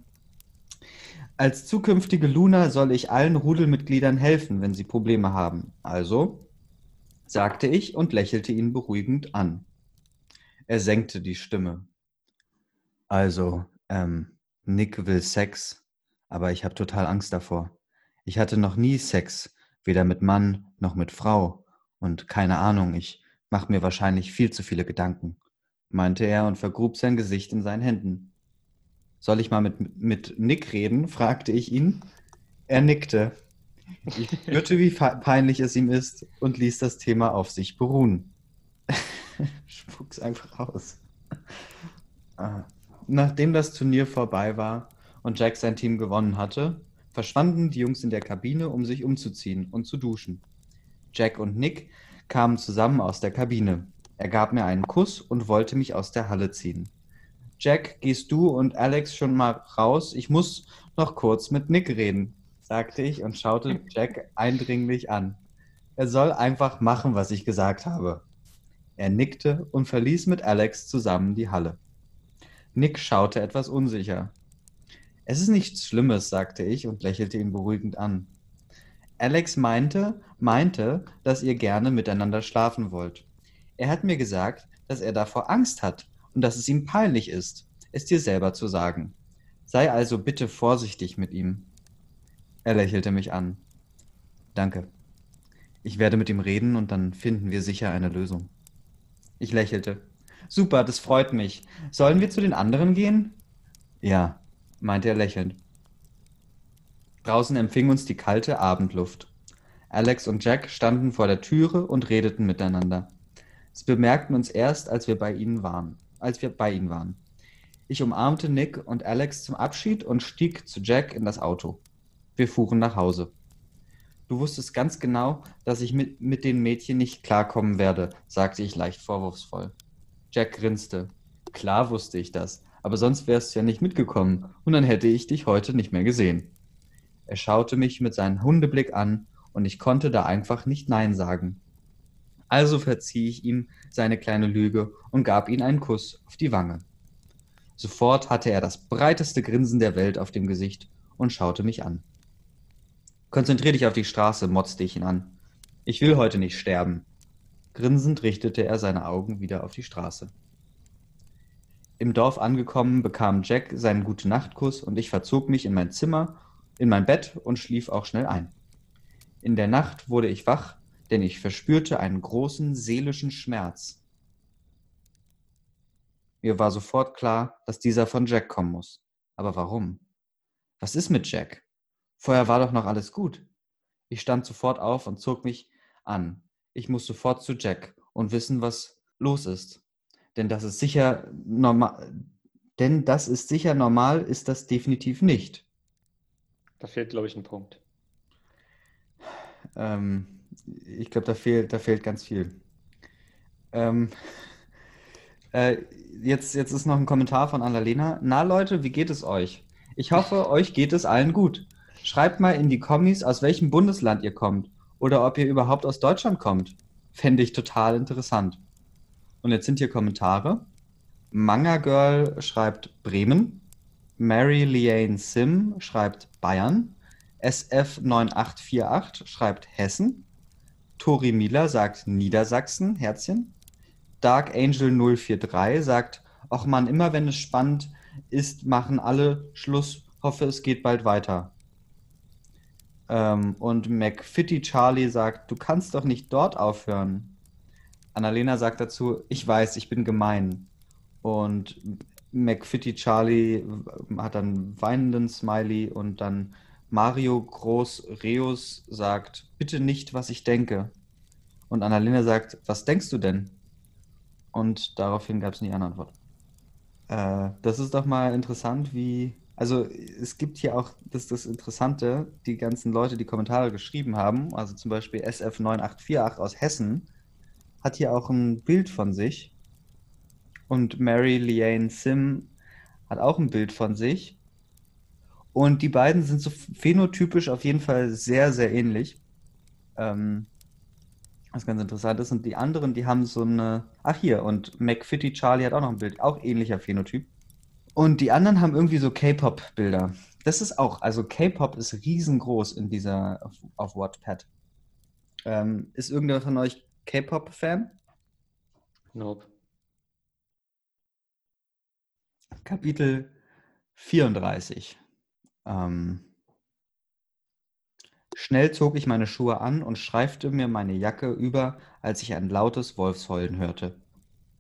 als zukünftige Luna soll ich allen Rudelmitgliedern helfen, wenn sie Probleme haben. Also, sagte ich und lächelte ihn beruhigend an. Er senkte die Stimme. Also, ähm, Nick will Sex, aber ich habe total Angst davor. Ich hatte noch nie Sex, weder mit Mann noch mit Frau. Und keine Ahnung, ich mache mir wahrscheinlich viel zu viele Gedanken, meinte er und vergrub sein Gesicht in seinen Händen. Soll ich mal mit, mit Nick reden? fragte ich ihn. Er nickte. Ich spürte, wie peinlich es ihm ist und ließ das Thema auf sich beruhen. (laughs) Spuck's einfach aus. Ah. Nachdem das Turnier vorbei war und Jack sein Team gewonnen hatte, verschwanden die Jungs in der Kabine, um sich umzuziehen und zu duschen. Jack und Nick kamen zusammen aus der Kabine. Er gab mir einen Kuss und wollte mich aus der Halle ziehen. Jack, gehst du und Alex schon mal raus? Ich muss noch kurz mit Nick reden, sagte ich und schaute Jack eindringlich an. Er soll einfach machen, was ich gesagt habe. Er nickte und verließ mit Alex zusammen die Halle. Nick schaute etwas unsicher. Es ist nichts Schlimmes, sagte ich und lächelte ihn beruhigend an. Alex meinte, meinte, dass ihr gerne miteinander schlafen wollt. Er hat mir gesagt, dass er davor Angst hat und dass es ihm peinlich ist, es dir selber zu sagen. Sei also bitte vorsichtig mit ihm. Er lächelte mich an. Danke. Ich werde mit ihm reden und dann finden wir sicher eine Lösung. Ich lächelte. Super, das freut mich. Sollen wir zu den anderen gehen? Ja, meinte er lächelnd. Draußen empfing uns die kalte Abendluft. Alex und Jack standen vor der Türe und redeten miteinander. Sie bemerkten uns erst, als wir bei ihnen waren, als wir bei ihnen waren. Ich umarmte Nick und Alex zum Abschied und stieg zu Jack in das Auto. Wir fuhren nach Hause. Du wusstest ganz genau, dass ich mit, mit den Mädchen nicht klarkommen werde, sagte ich leicht vorwurfsvoll. Jack grinste. Klar wusste ich das, aber sonst wärst du ja nicht mitgekommen und dann hätte ich dich heute nicht mehr gesehen. Er schaute mich mit seinem Hundeblick an und ich konnte da einfach nicht Nein sagen. Also verzieh ich ihm seine kleine Lüge und gab ihm einen Kuss auf die Wange. Sofort hatte er das breiteste Grinsen der Welt auf dem Gesicht und schaute mich an. Konzentrier dich auf die Straße, motzte ich ihn an. Ich will heute nicht sterben. Grinsend richtete er seine Augen wieder auf die Straße. Im Dorf angekommen, bekam Jack seinen Gute-Nacht-Kuss und ich verzog mich in mein Zimmer, in mein Bett und schlief auch schnell ein. In der Nacht wurde ich wach, denn ich verspürte einen großen seelischen Schmerz. Mir war sofort klar, dass dieser von Jack kommen muss. Aber warum? Was ist mit Jack? Vorher war doch noch alles gut. Ich stand sofort auf und zog mich an. Ich muss sofort zu Jack und wissen, was los ist. Denn das ist sicher normal. Denn das ist sicher normal, ist das definitiv nicht. Da fehlt, glaube ich, ein Punkt. Ähm, ich glaube, da fehlt, da fehlt ganz viel. Ähm, (laughs) äh, jetzt, jetzt ist noch ein Kommentar von Annalena. Na Leute, wie geht es euch? Ich hoffe, (laughs) euch geht es allen gut. Schreibt mal in die Kommis, aus welchem Bundesland ihr kommt oder ob ihr überhaupt aus Deutschland kommt. Fände ich total interessant. Und jetzt sind hier Kommentare. Manga Girl schreibt Bremen. Mary Leanne Sim schreibt Bayern. SF9848 schreibt Hessen. Tori Miller sagt Niedersachsen, Herzchen. Dark Angel 043 sagt, ach man, immer wenn es spannend ist, machen alle Schluss. Hoffe, es geht bald weiter. Ähm, und McFitty Charlie sagt, du kannst doch nicht dort aufhören. Annalena sagt dazu, ich weiß, ich bin gemein. Und McFitty Charlie hat dann weinenden Smiley und dann Mario Groß Reus sagt, bitte nicht, was ich denke. Und Annalena sagt, was denkst du denn? Und daraufhin gab es nie eine Antwort. Äh, das ist doch mal interessant, wie. Also es gibt hier auch, das das Interessante, die ganzen Leute, die Kommentare geschrieben haben, also zum Beispiel SF9848 aus Hessen, hat hier auch ein Bild von sich. Und Mary Leanne Sim hat auch ein Bild von sich. Und die beiden sind so phänotypisch auf jeden Fall sehr, sehr ähnlich. Ähm, was ganz interessant ist. Und die anderen, die haben so eine. Ach, hier. Und McFitty Charlie hat auch noch ein Bild. Auch ähnlicher Phänotyp. Und die anderen haben irgendwie so K-Pop-Bilder. Das ist auch, also K-Pop ist riesengroß in dieser, auf, auf Wattpad. Ähm, ist irgendwer von euch K-Pop-Fan? Nope. Kapitel 34. Ähm, Schnell zog ich meine Schuhe an und streifte mir meine Jacke über, als ich ein lautes Wolfsheulen hörte.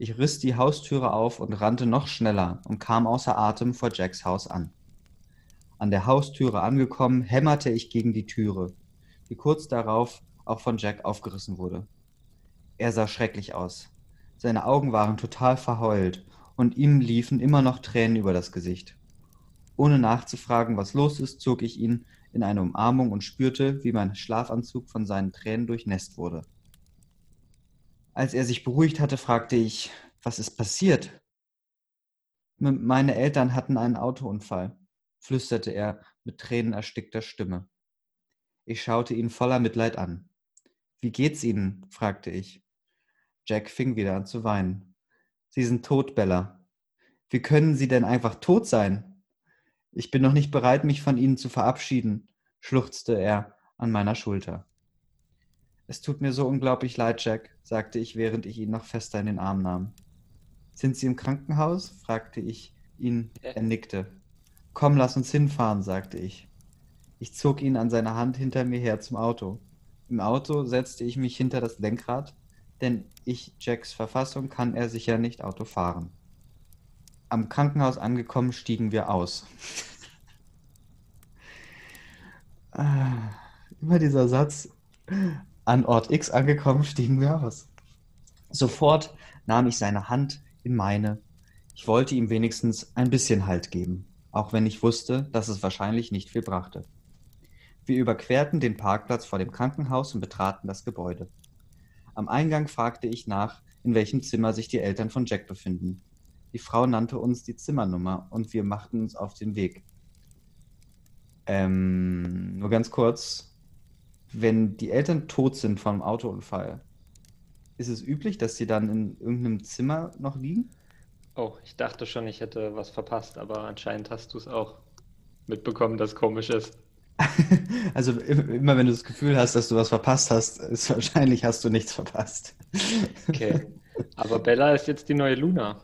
Ich riss die Haustüre auf und rannte noch schneller und kam außer Atem vor Jacks Haus an. An der Haustüre angekommen, hämmerte ich gegen die Türe, die kurz darauf auch von Jack aufgerissen wurde. Er sah schrecklich aus. Seine Augen waren total verheult und ihm liefen immer noch Tränen über das Gesicht. Ohne nachzufragen, was los ist, zog ich ihn in eine Umarmung und spürte, wie mein Schlafanzug von seinen Tränen durchnässt wurde. Als er sich beruhigt hatte, fragte ich, was ist passiert? Meine Eltern hatten einen Autounfall, flüsterte er mit tränenerstickter Stimme. Ich schaute ihn voller Mitleid an. Wie geht's Ihnen? fragte ich. Jack fing wieder an zu weinen. Sie sind tot, Bella. Wie können Sie denn einfach tot sein? Ich bin noch nicht bereit, mich von Ihnen zu verabschieden, schluchzte er an meiner Schulter. Es tut mir so unglaublich leid, Jack, sagte ich, während ich ihn noch fester in den Arm nahm. Sind Sie im Krankenhaus? fragte ich ihn. Er nickte. Komm, lass uns hinfahren, sagte ich. Ich zog ihn an seiner Hand hinter mir her zum Auto. Im Auto setzte ich mich hinter das Lenkrad, denn ich Jacks Verfassung kann er sicher nicht Auto fahren. Am Krankenhaus angekommen stiegen wir aus. (laughs) ah, immer dieser Satz. An Ort X angekommen stiegen wir aus. Sofort nahm ich seine Hand in meine. Ich wollte ihm wenigstens ein bisschen Halt geben, auch wenn ich wusste, dass es wahrscheinlich nicht viel brachte. Wir überquerten den Parkplatz vor dem Krankenhaus und betraten das Gebäude. Am Eingang fragte ich nach, in welchem Zimmer sich die Eltern von Jack befinden. Die Frau nannte uns die Zimmernummer und wir machten uns auf den Weg. Ähm, nur ganz kurz. Wenn die Eltern tot sind vom Autounfall, ist es üblich, dass sie dann in irgendeinem Zimmer noch liegen? Oh, ich dachte schon, ich hätte was verpasst, aber anscheinend hast du es auch mitbekommen, dass komisch ist. (laughs) also immer wenn du das Gefühl hast, dass du was verpasst hast, ist wahrscheinlich hast du nichts verpasst. okay. (laughs) Aber Bella ist jetzt die neue Luna.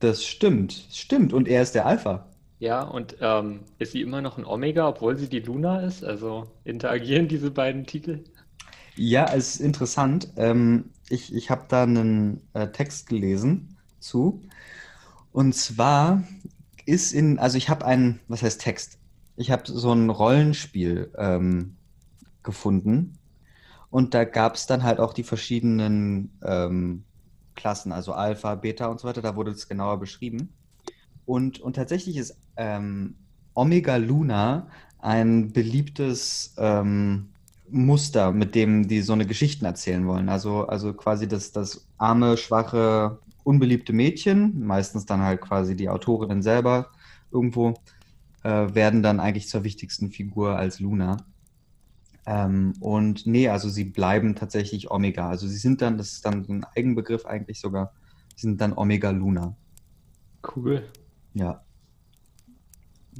Das stimmt, stimmt. Und er ist der Alpha. Ja, und ähm, ist sie immer noch ein Omega, obwohl sie die Luna ist? Also interagieren diese beiden Titel? Ja, es ist interessant. Ähm, ich ich habe da einen äh, Text gelesen zu. Und zwar ist in, also ich habe einen, was heißt Text? Ich habe so ein Rollenspiel ähm, gefunden. Und da gab es dann halt auch die verschiedenen ähm, Klassen, also Alpha, Beta und so weiter, da wurde es genauer beschrieben. Und, und tatsächlich ist ähm, Omega Luna ein beliebtes ähm, Muster, mit dem die so eine Geschichten erzählen wollen. Also, also quasi das, das arme, schwache, unbeliebte Mädchen, meistens dann halt quasi die Autorinnen selber irgendwo, äh, werden dann eigentlich zur wichtigsten Figur als Luna. Ähm, und nee, also sie bleiben tatsächlich Omega. Also sie sind dann, das ist dann ein Eigenbegriff eigentlich sogar, sie sind dann Omega Luna. Cool. Ja.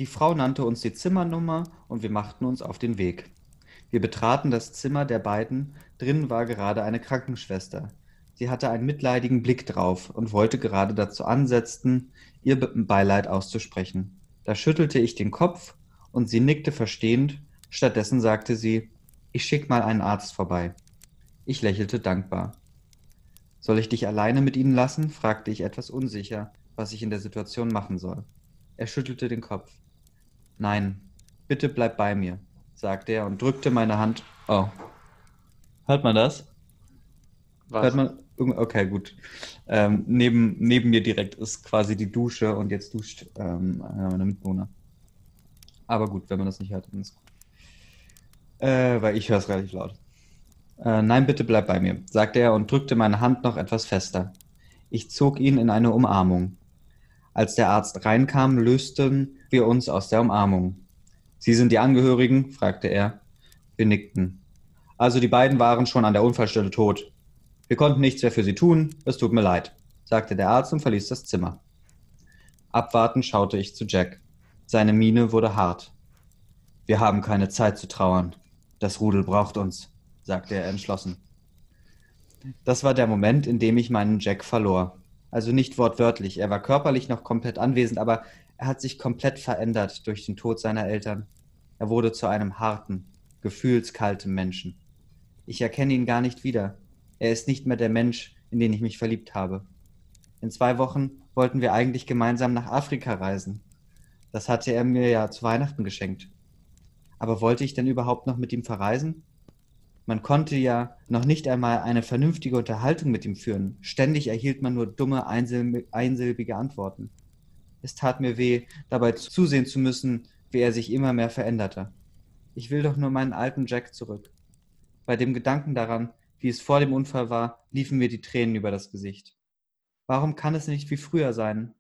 Die Frau nannte uns die Zimmernummer und wir machten uns auf den Weg. Wir betraten das Zimmer der beiden, drinnen war gerade eine Krankenschwester. Sie hatte einen mitleidigen Blick drauf und wollte gerade dazu ansetzen, ihr Beileid auszusprechen. Da schüttelte ich den Kopf und sie nickte verstehend Stattdessen sagte sie, ich schick mal einen Arzt vorbei. Ich lächelte dankbar. Soll ich dich alleine mit ihnen lassen? fragte ich etwas unsicher, was ich in der Situation machen soll. Er schüttelte den Kopf. Nein, bitte bleib bei mir, sagte er und drückte meine Hand. Oh. Hört man das? Hört man, okay, gut. Ähm, neben, neben mir direkt ist quasi die Dusche und jetzt duscht ähm, einer meiner Mitbewohner. Aber gut, wenn man das nicht hört, dann ist gut. Äh, weil ich höre es relativ laut. Äh, nein, bitte bleib bei mir, sagte er und drückte meine Hand noch etwas fester. Ich zog ihn in eine Umarmung. Als der Arzt reinkam, lösten wir uns aus der Umarmung. Sie sind die Angehörigen? fragte er. Wir nickten. Also die beiden waren schon an der Unfallstelle tot. Wir konnten nichts mehr für sie tun, es tut mir leid, sagte der Arzt und verließ das Zimmer. Abwartend schaute ich zu Jack. Seine Miene wurde hart. Wir haben keine Zeit zu trauern. Das Rudel braucht uns, sagte er entschlossen. Das war der Moment, in dem ich meinen Jack verlor. Also nicht wortwörtlich, er war körperlich noch komplett anwesend, aber er hat sich komplett verändert durch den Tod seiner Eltern. Er wurde zu einem harten, gefühlskalten Menschen. Ich erkenne ihn gar nicht wieder. Er ist nicht mehr der Mensch, in den ich mich verliebt habe. In zwei Wochen wollten wir eigentlich gemeinsam nach Afrika reisen. Das hatte er mir ja zu Weihnachten geschenkt. Aber wollte ich denn überhaupt noch mit ihm verreisen? Man konnte ja noch nicht einmal eine vernünftige Unterhaltung mit ihm führen. Ständig erhielt man nur dumme, einsilbige Antworten. Es tat mir weh, dabei zusehen zu müssen, wie er sich immer mehr veränderte. Ich will doch nur meinen alten Jack zurück. Bei dem Gedanken daran, wie es vor dem Unfall war, liefen mir die Tränen über das Gesicht. Warum kann es nicht wie früher sein?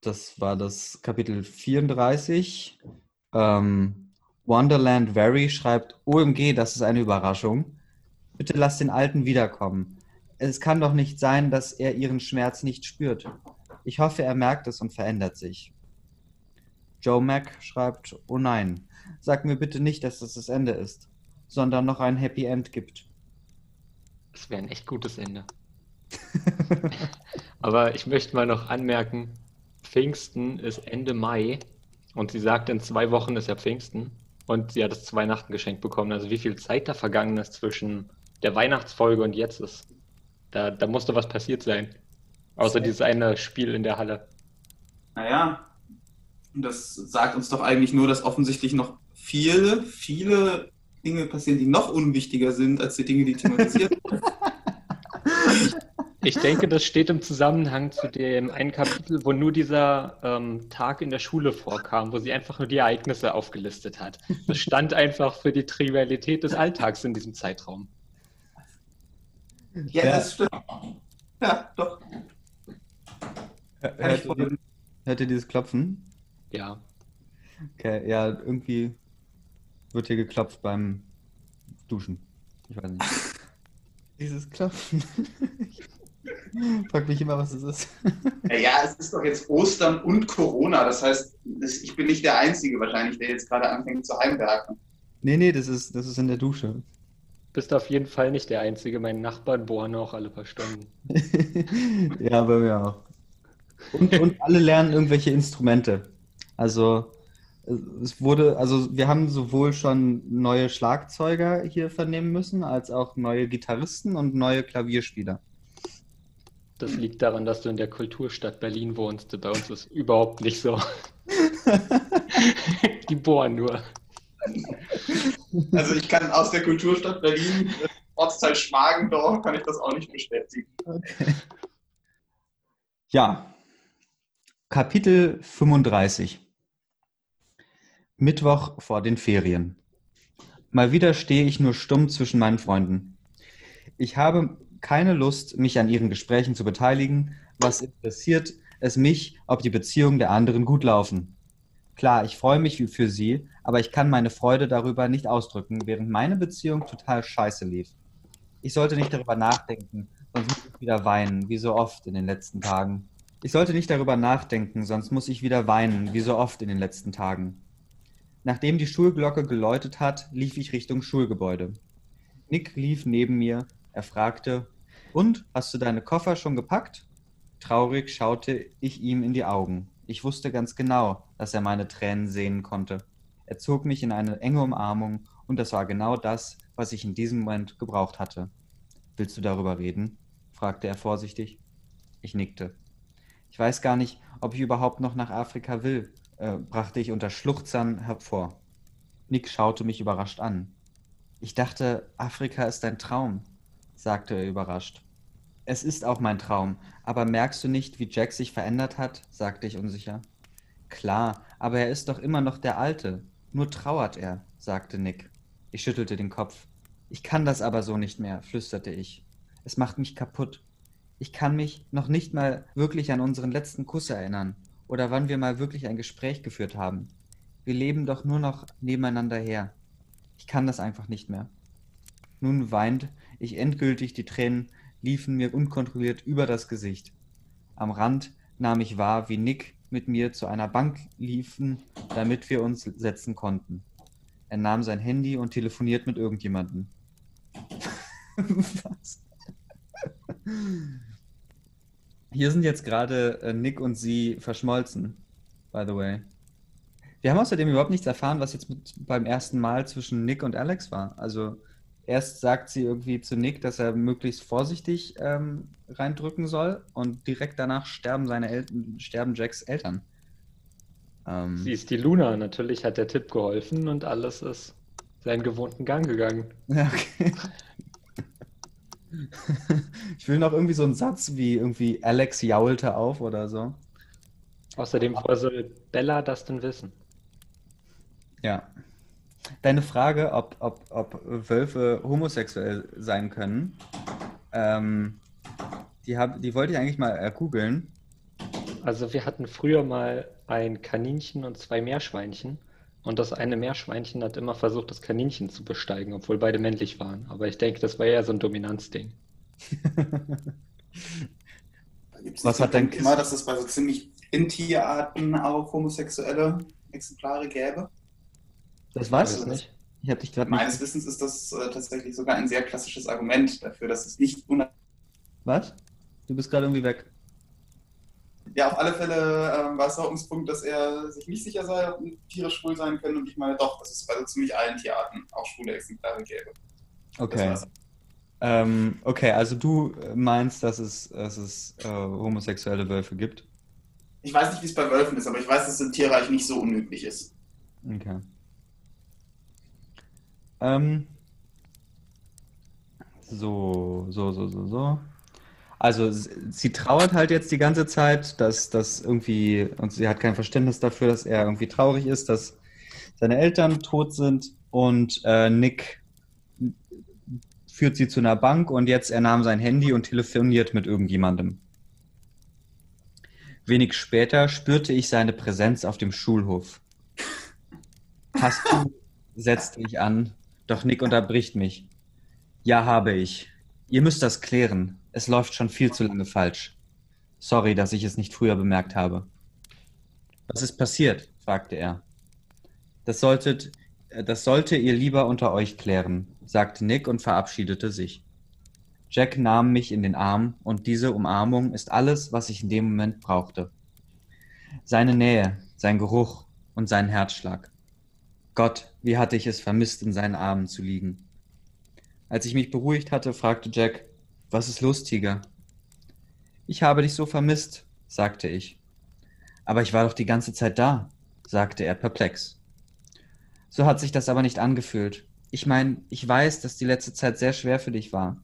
Das war das Kapitel 34. Ähm, Wonderland Very schreibt, OMG, das ist eine Überraschung. Bitte lass den Alten wiederkommen. Es kann doch nicht sein, dass er ihren Schmerz nicht spürt. Ich hoffe, er merkt es und verändert sich. Joe Mac schreibt, oh nein, sag mir bitte nicht, dass das das Ende ist sondern noch ein Happy End gibt. Das wäre ein echt gutes Ende. (laughs) Aber ich möchte mal noch anmerken, Pfingsten ist Ende Mai und sie sagt, in zwei Wochen ist ja Pfingsten und sie hat das zu Weihnachten geschenkt bekommen. Also wie viel Zeit da vergangen ist zwischen der Weihnachtsfolge und jetzt ist. Da, da musste was passiert sein. Außer dieses eine Spiel in der Halle. Naja, das sagt uns doch eigentlich nur, dass offensichtlich noch viele, viele Dinge passieren, die noch unwichtiger sind als die Dinge, die thematisiert wurden. (laughs) Ich denke, das steht im Zusammenhang zu dem einen Kapitel, wo nur dieser ähm, Tag in der Schule vorkam, wo sie einfach nur die Ereignisse aufgelistet hat. Das stand einfach für die Trivialität des Alltags in diesem Zeitraum. Ja, das stimmt. Ja, doch. Hört ihr, hört ihr dieses Klopfen? Ja. Okay, ja, irgendwie wird hier geklopft beim Duschen. Ich weiß nicht. (laughs) Dieses Klopfen. Ich (laughs) frag mich immer, was es ist. Ja, es ist doch jetzt Ostern und Corona. Das heißt, ich bin nicht der Einzige wahrscheinlich, der jetzt gerade anfängt zu heimwerken. Nee, nee, das ist, das ist in der Dusche. Bist auf jeden Fall nicht der Einzige. Meine Nachbarn bohren auch alle paar Stunden. (laughs) ja, bei mir auch. Und, und alle lernen irgendwelche Instrumente. Also es wurde, also wir haben sowohl schon neue Schlagzeuger hier vernehmen müssen, als auch neue Gitarristen und neue Klavierspieler. Das liegt daran, dass du in der Kulturstadt Berlin wohnst. Bei uns ist überhaupt nicht so. (laughs) Die bohren nur. (laughs) Also ich kann aus der Kulturstadt Berlin, Ortsteil Schmargendorf, kann ich das auch nicht bestätigen. Okay. Ja, Kapitel 35. Mittwoch vor den Ferien. Mal wieder stehe ich nur stumm zwischen meinen Freunden. Ich habe keine Lust, mich an ihren Gesprächen zu beteiligen. Was interessiert es mich, ob die Beziehungen der anderen gut laufen? Klar, ich freue mich für sie, aber ich kann meine Freude darüber nicht ausdrücken, während meine Beziehung total scheiße lief. Ich sollte nicht darüber nachdenken, sonst muss ich wieder weinen, wie so oft in den letzten Tagen. Ich sollte nicht darüber nachdenken, sonst muss ich wieder weinen, wie so oft in den letzten Tagen. Nachdem die Schulglocke geläutet hat, lief ich Richtung Schulgebäude. Nick lief neben mir. Er fragte, und, hast du deine Koffer schon gepackt? Traurig schaute ich ihm in die Augen. Ich wusste ganz genau, dass er meine Tränen sehen konnte. Er zog mich in eine enge Umarmung und das war genau das, was ich in diesem Moment gebraucht hatte. Willst du darüber reden? fragte er vorsichtig. Ich nickte. Ich weiß gar nicht, ob ich überhaupt noch nach Afrika will, äh, brachte ich unter Schluchzern hervor. Nick schaute mich überrascht an. Ich dachte, Afrika ist ein Traum, sagte er überrascht. Es ist auch mein Traum, aber merkst du nicht, wie Jack sich verändert hat? sagte ich unsicher. Klar, aber er ist doch immer noch der Alte. Nur trauert er, sagte Nick. Ich schüttelte den Kopf. Ich kann das aber so nicht mehr, flüsterte ich. Es macht mich kaputt. Ich kann mich noch nicht mal wirklich an unseren letzten Kuss erinnern oder wann wir mal wirklich ein Gespräch geführt haben. Wir leben doch nur noch nebeneinander her. Ich kann das einfach nicht mehr. Nun weint ich endgültig, die Tränen liefen mir unkontrolliert über das Gesicht. Am Rand nahm ich wahr, wie Nick mit mir zu einer Bank liefen, damit wir uns setzen konnten. Er nahm sein Handy und telefoniert mit irgendjemandem. (laughs) Was? Hier sind jetzt gerade äh, Nick und sie verschmolzen, by the way. Wir haben außerdem überhaupt nichts erfahren, was jetzt mit, beim ersten Mal zwischen Nick und Alex war. Also erst sagt sie irgendwie zu Nick, dass er möglichst vorsichtig ähm, reindrücken soll und direkt danach sterben seine Eltern, sterben Jacks Eltern. Ähm, sie ist die Luna, natürlich hat der Tipp geholfen und alles ist seinen gewohnten Gang gegangen. Ja, okay. (laughs) ich will noch irgendwie so einen Satz wie irgendwie Alex jaulte auf oder so. Außerdem, woher soll Bella das denn wissen? Ja. Deine Frage, ob, ob, ob Wölfe homosexuell sein können, ähm, die, hab, die wollte ich eigentlich mal äh, googeln. Also wir hatten früher mal ein Kaninchen und zwei Meerschweinchen. Und das eine Meerschweinchen hat immer versucht, das Kaninchen zu besteigen, obwohl beide männlich waren. Aber ich denke, das war eher so ein Dominanzding. (laughs) Was hat denn immer, dass es bei so ziemlich in Tierarten auch homosexuelle Exemplare gäbe? Das weiß ich nicht. Ich habe dich gerade Meines Wissens ist das äh, tatsächlich sogar ein sehr klassisches Argument dafür, dass es nicht Was? Du bist gerade irgendwie weg. Ja, auf alle Fälle äh, war es Hauptpunkt, dass er sich nicht sicher sei, ob Tiere schwul sein können. Und ich meine doch, dass es bei so ziemlich allen Tierarten auch schwule Exemplare gäbe. Okay. Ähm, okay, also du meinst, dass es, dass es äh, homosexuelle Wölfe gibt? Ich weiß nicht, wie es bei Wölfen ist, aber ich weiß, dass es im Tierreich nicht so unüblich ist. Okay. Ähm, so, so, so, so, so. Also sie trauert halt jetzt die ganze Zeit, dass das irgendwie, und sie hat kein Verständnis dafür, dass er irgendwie traurig ist, dass seine Eltern tot sind und äh, Nick führt sie zu einer Bank und jetzt er nahm sein Handy und telefoniert mit irgendjemandem. Wenig später spürte ich seine Präsenz auf dem Schulhof. Hast du, setzte ich an, doch Nick unterbricht mich. Ja, habe ich. Ihr müsst das klären. Es läuft schon viel zu lange falsch. Sorry, dass ich es nicht früher bemerkt habe. Was ist passiert? fragte er. Das solltet, äh, das sollte ihr lieber unter euch klären, sagte Nick und verabschiedete sich. Jack nahm mich in den Arm und diese Umarmung ist alles, was ich in dem Moment brauchte. Seine Nähe, sein Geruch und sein Herzschlag. Gott, wie hatte ich es vermisst, in seinen Armen zu liegen. Als ich mich beruhigt hatte, fragte Jack, was ist los, Tiger? Ich habe dich so vermisst, sagte ich. Aber ich war doch die ganze Zeit da, sagte er perplex. So hat sich das aber nicht angefühlt. Ich meine, ich weiß, dass die letzte Zeit sehr schwer für dich war.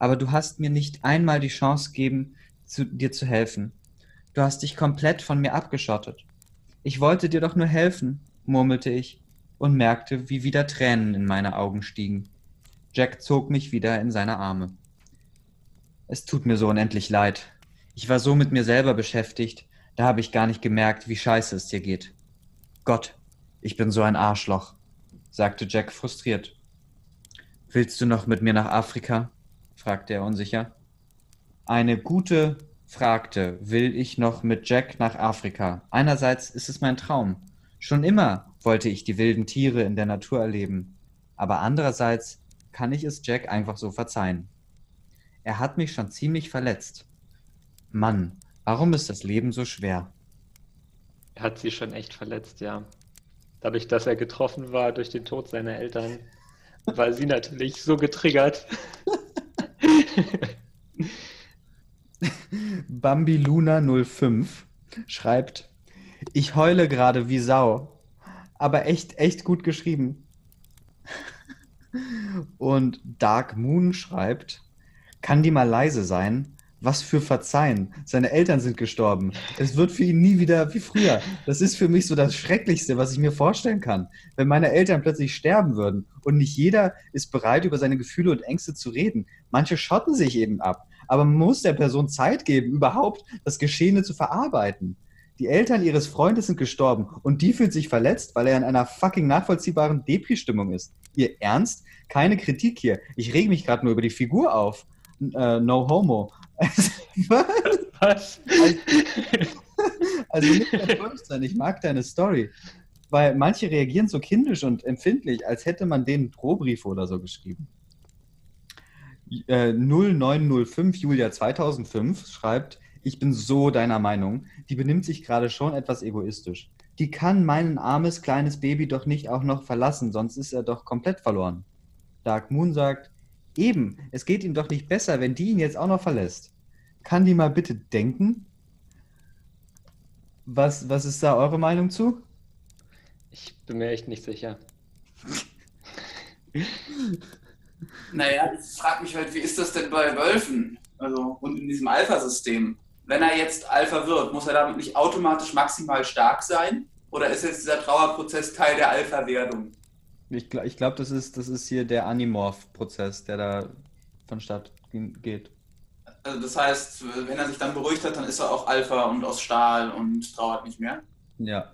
Aber du hast mir nicht einmal die Chance gegeben, zu, dir zu helfen. Du hast dich komplett von mir abgeschottet. Ich wollte dir doch nur helfen, murmelte ich und merkte, wie wieder Tränen in meine Augen stiegen. Jack zog mich wieder in seine Arme. Es tut mir so unendlich leid. Ich war so mit mir selber beschäftigt, da habe ich gar nicht gemerkt, wie scheiße es dir geht. Gott, ich bin so ein Arschloch, sagte Jack frustriert. Willst du noch mit mir nach Afrika? fragte er unsicher. Eine gute fragte, will ich noch mit Jack nach Afrika? Einerseits ist es mein Traum. Schon immer wollte ich die wilden Tiere in der Natur erleben. Aber andererseits kann ich es Jack einfach so verzeihen. Er hat mich schon ziemlich verletzt. Mann, warum ist das Leben so schwer? Er hat sie schon echt verletzt, ja. Dadurch, dass er getroffen war durch den Tod seiner Eltern, war sie natürlich so getriggert. (laughs) Bambi Luna 05 schreibt, ich heule gerade wie Sau, aber echt, echt gut geschrieben. Und Dark Moon schreibt, kann die mal leise sein? Was für Verzeihen. Seine Eltern sind gestorben. Es wird für ihn nie wieder wie früher. Das ist für mich so das Schrecklichste, was ich mir vorstellen kann. Wenn meine Eltern plötzlich sterben würden und nicht jeder ist bereit, über seine Gefühle und Ängste zu reden. Manche schotten sich eben ab. Aber man muss der Person Zeit geben, überhaupt das Geschehene zu verarbeiten. Die Eltern ihres Freundes sind gestorben und die fühlt sich verletzt, weil er in einer fucking nachvollziehbaren Depri-Stimmung ist. Ihr Ernst? Keine Kritik hier. Ich rege mich gerade nur über die Figur auf. Äh, no homo. (laughs) Was? Also nicht enttäuscht sein, ich mag deine Story. Weil manche reagieren so kindisch und empfindlich, als hätte man denen einen Drohbrief oder so geschrieben. Äh, 0905 Julia 2005 schreibt, ich bin so deiner Meinung, die benimmt sich gerade schon etwas egoistisch. Die kann mein armes kleines Baby doch nicht auch noch verlassen, sonst ist er doch komplett verloren. Dark Moon sagt, eben, es geht ihm doch nicht besser, wenn die ihn jetzt auch noch verlässt. Kann die mal bitte denken? Was, was ist da eure Meinung zu? Ich bin mir echt nicht sicher. naja, ich frage mich halt, wie ist das denn bei Wölfen? Also, und in diesem Alpha-System? Wenn er jetzt Alpha wird, muss er damit nicht automatisch maximal stark sein? Oder ist jetzt dieser Trauerprozess Teil der Alpha-Werdung? Ich, gl ich glaube, das ist, das ist hier der Animorph-Prozess, der da vonstatt geht. Also das heißt, wenn er sich dann beruhigt hat, dann ist er auch Alpha und aus Stahl und trauert nicht mehr? Ja.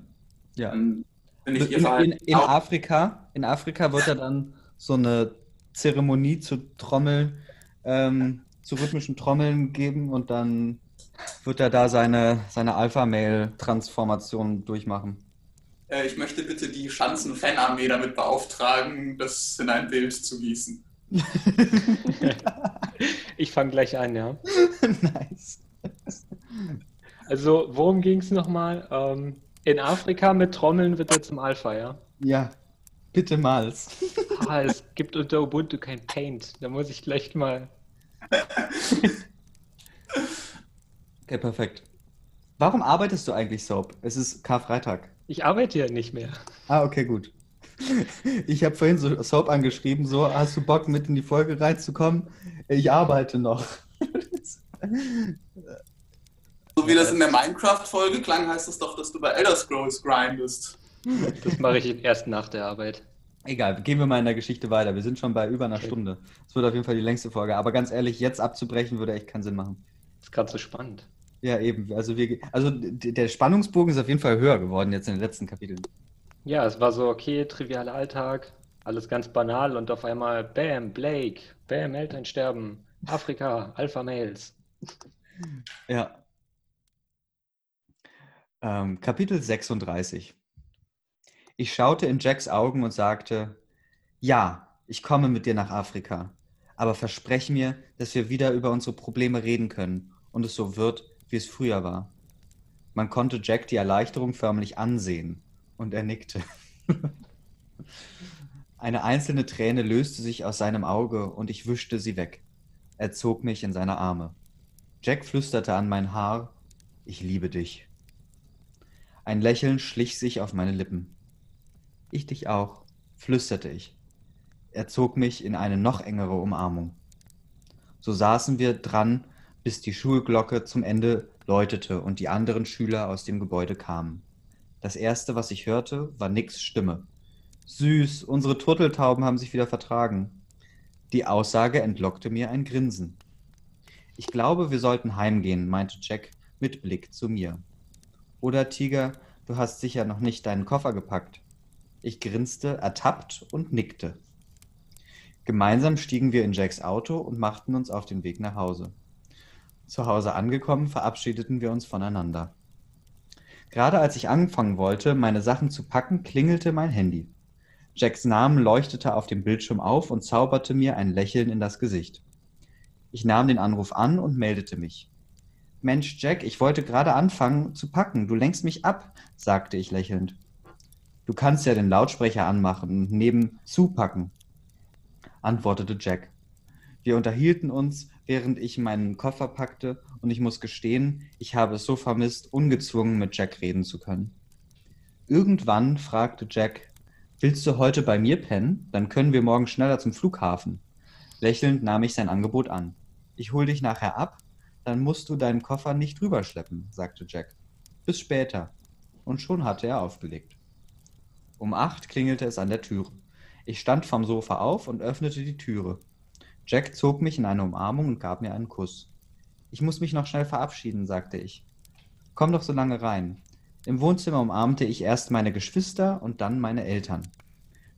ja. Dann in, in, in, Afrika, in Afrika wird er dann so eine Zeremonie zu Trommeln, ähm, zu rhythmischen Trommeln geben und dann wird er da seine, seine Alpha-Mail-Transformation durchmachen. Äh, ich möchte bitte die Schanzen-Fanarmee damit beauftragen, das in ein Bild zu gießen. (laughs) ich fange gleich an, ja. (laughs) nice. Also, worum ging es nochmal? Ähm, in Afrika mit Trommeln wird er zum Alpha, ja? Ja, bitte mal. (laughs) ah, es gibt unter Ubuntu kein Paint. Da muss ich gleich mal. Okay, perfekt. Warum arbeitest du eigentlich, Soap? Es ist Karfreitag. Ich arbeite ja nicht mehr. Ah, okay, gut. (laughs) Ich habe vorhin so Soap angeschrieben, so, hast du Bock mit in die Folge reinzukommen? Ich arbeite noch. (laughs) So wie das in der Minecraft-Folge klang, heißt das doch, dass du bei Elder Scrolls grindest. Das mache ich (laughs) erst nach der Arbeit. Egal, gehen wir mal in der Geschichte weiter. Wir sind schon bei über einer okay. Stunde. Es wird auf jeden Fall die längste Folge. Aber ganz ehrlich, jetzt abzubrechen würde echt keinen Sinn machen. Das ist gerade so spannend. Ja, eben. Also, wir, also der Spannungsbogen ist auf jeden Fall höher geworden jetzt in den letzten Kapiteln. Ja, es war so, okay, trivialer Alltag, alles ganz banal und auf einmal, bam, Blake, bam, Eltern sterben, Afrika, Alpha-Mails. (laughs) Ja. Ähm, Kapitel 36. Ich schaute in Jacks Augen und sagte, ja, ich komme mit dir nach Afrika, aber versprech mir, dass wir wieder über unsere Probleme reden können und es so wird, wie es früher war. Man konnte Jack die Erleichterung förmlich ansehen und er nickte. (laughs) Eine einzelne Träne löste sich aus seinem Auge und ich wischte sie weg. Er zog mich in seine Arme. Jack flüsterte an mein Haar, ich liebe dich. Ein Lächeln schlich sich auf meine Lippen. Ich dich auch, flüsterte ich. Er zog mich in eine noch engere Umarmung. So saßen wir dran, bis die Schulglocke zum Ende läutete und die anderen Schüler aus dem Gebäude kamen. Das erste, was ich hörte, war Nicks Stimme. Süß, unsere Turteltauben haben sich wieder vertragen. Die Aussage entlockte mir ein Grinsen. Ich glaube, wir sollten heimgehen, meinte Jack mit Blick zu mir. Oder Tiger, du hast sicher noch nicht deinen Koffer gepackt. Ich grinste, ertappt und nickte. Gemeinsam stiegen wir in Jacks Auto und machten uns auf den Weg nach Hause. Zu Hause angekommen, verabschiedeten wir uns voneinander. Gerade als ich anfangen wollte, meine Sachen zu packen, klingelte mein Handy. Jacks Name leuchtete auf dem Bildschirm auf und zauberte mir ein Lächeln in das Gesicht. Ich nahm den Anruf an und meldete mich. Mensch, Jack, ich wollte gerade anfangen zu packen. Du lenkst mich ab, sagte ich lächelnd. Du kannst ja den Lautsprecher anmachen und neben zupacken, antwortete Jack. Wir unterhielten uns, während ich meinen Koffer packte, und ich muss gestehen, ich habe es so vermisst, ungezwungen mit Jack reden zu können. Irgendwann fragte Jack, Willst du heute bei mir pennen? Dann können wir morgen schneller zum Flughafen. Lächelnd nahm ich sein Angebot an. Ich hol dich nachher ab, dann musst du deinen Koffer nicht rüberschleppen, sagte Jack. Bis später. Und schon hatte er aufgelegt. Um acht klingelte es an der Türe. Ich stand vom Sofa auf und öffnete die Türe. Jack zog mich in eine Umarmung und gab mir einen Kuss. Ich muss mich noch schnell verabschieden, sagte ich. Komm doch so lange rein. Im Wohnzimmer umarmte ich erst meine Geschwister und dann meine Eltern.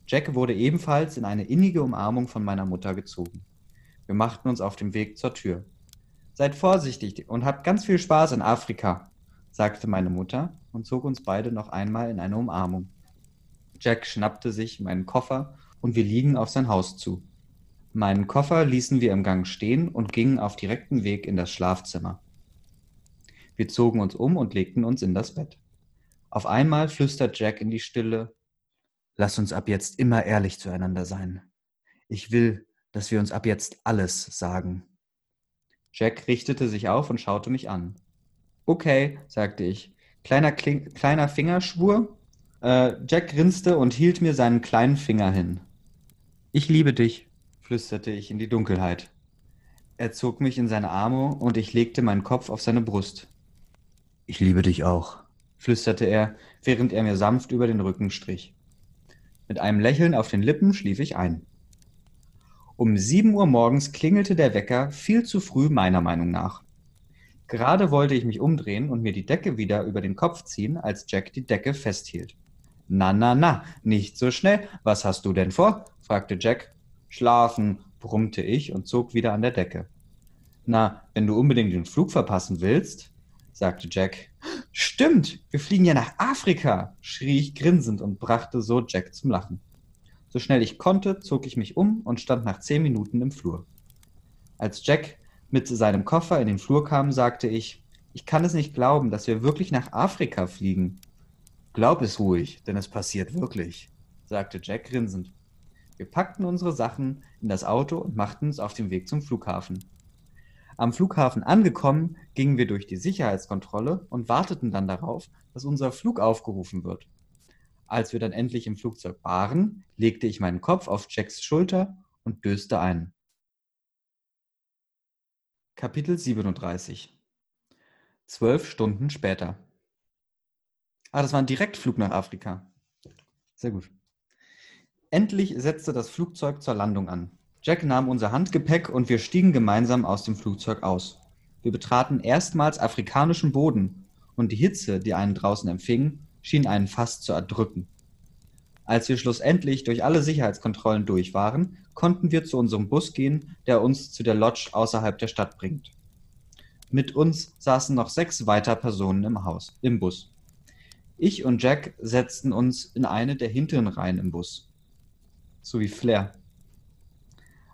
Jack wurde ebenfalls in eine innige Umarmung von meiner Mutter gezogen. Wir machten uns auf den Weg zur Tür. Seid vorsichtig und habt ganz viel Spaß in Afrika, sagte meine Mutter und zog uns beide noch einmal in eine Umarmung. Jack schnappte sich meinen Koffer und wir liegen auf sein Haus zu. Meinen Koffer ließen wir im Gang stehen und gingen auf direktem Weg in das Schlafzimmer. Wir zogen uns um und legten uns in das Bett. Auf einmal flüstert Jack in die Stille, Lass uns ab jetzt immer ehrlich zueinander sein. Ich will, dass wir uns ab jetzt alles sagen. Jack richtete sich auf und schaute mich an. Okay, sagte ich. Kleiner, Kling kleiner Fingerschwur. Äh, Jack grinste und hielt mir seinen kleinen Finger hin. Ich liebe dich, flüsterte ich in die Dunkelheit. Er zog mich in seine Arme und ich legte meinen Kopf auf seine Brust. Ich liebe dich auch, flüsterte er, während er mir sanft über den Rücken strich. Mit einem Lächeln auf den Lippen schlief ich ein. Um sieben Uhr morgens klingelte der Wecker viel zu früh meiner Meinung nach. Gerade wollte ich mich umdrehen und mir die Decke wieder über den Kopf ziehen, als Jack die Decke festhielt. Na, na, na, nicht so schnell. Was hast du denn vor? fragte Jack. Schlafen, brummte ich und zog wieder an der Decke. Na, wenn du unbedingt den Flug verpassen willst, sagte Jack. Stimmt, wir fliegen ja nach Afrika, schrie ich grinsend und brachte so Jack zum Lachen. So schnell ich konnte, zog ich mich um und stand nach zehn Minuten im Flur. Als Jack mit seinem Koffer in den Flur kam, sagte ich, ich kann es nicht glauben, dass wir wirklich nach Afrika fliegen. Glaub es ruhig, denn es passiert wirklich, sagte Jack grinsend. Wir packten unsere Sachen in das Auto und machten uns auf den Weg zum Flughafen. Am Flughafen angekommen, gingen wir durch die Sicherheitskontrolle und warteten dann darauf, dass unser Flug aufgerufen wird. Als wir dann endlich im Flugzeug waren, legte ich meinen Kopf auf Jacks Schulter und döste ein. Kapitel 37 Zwölf Stunden später. Ah, das war ein Direktflug nach Afrika. Sehr gut. Endlich setzte das Flugzeug zur Landung an. Jack nahm unser Handgepäck und wir stiegen gemeinsam aus dem Flugzeug aus. Wir betraten erstmals afrikanischen Boden und die Hitze, die einen draußen empfing, schien einen fast zu erdrücken. Als wir schlussendlich durch alle Sicherheitskontrollen durch waren, konnten wir zu unserem Bus gehen, der uns zu der Lodge außerhalb der Stadt bringt. Mit uns saßen noch sechs weitere Personen im Haus, im Bus. Ich und Jack setzten uns in eine der hinteren Reihen im Bus. So wie Flair.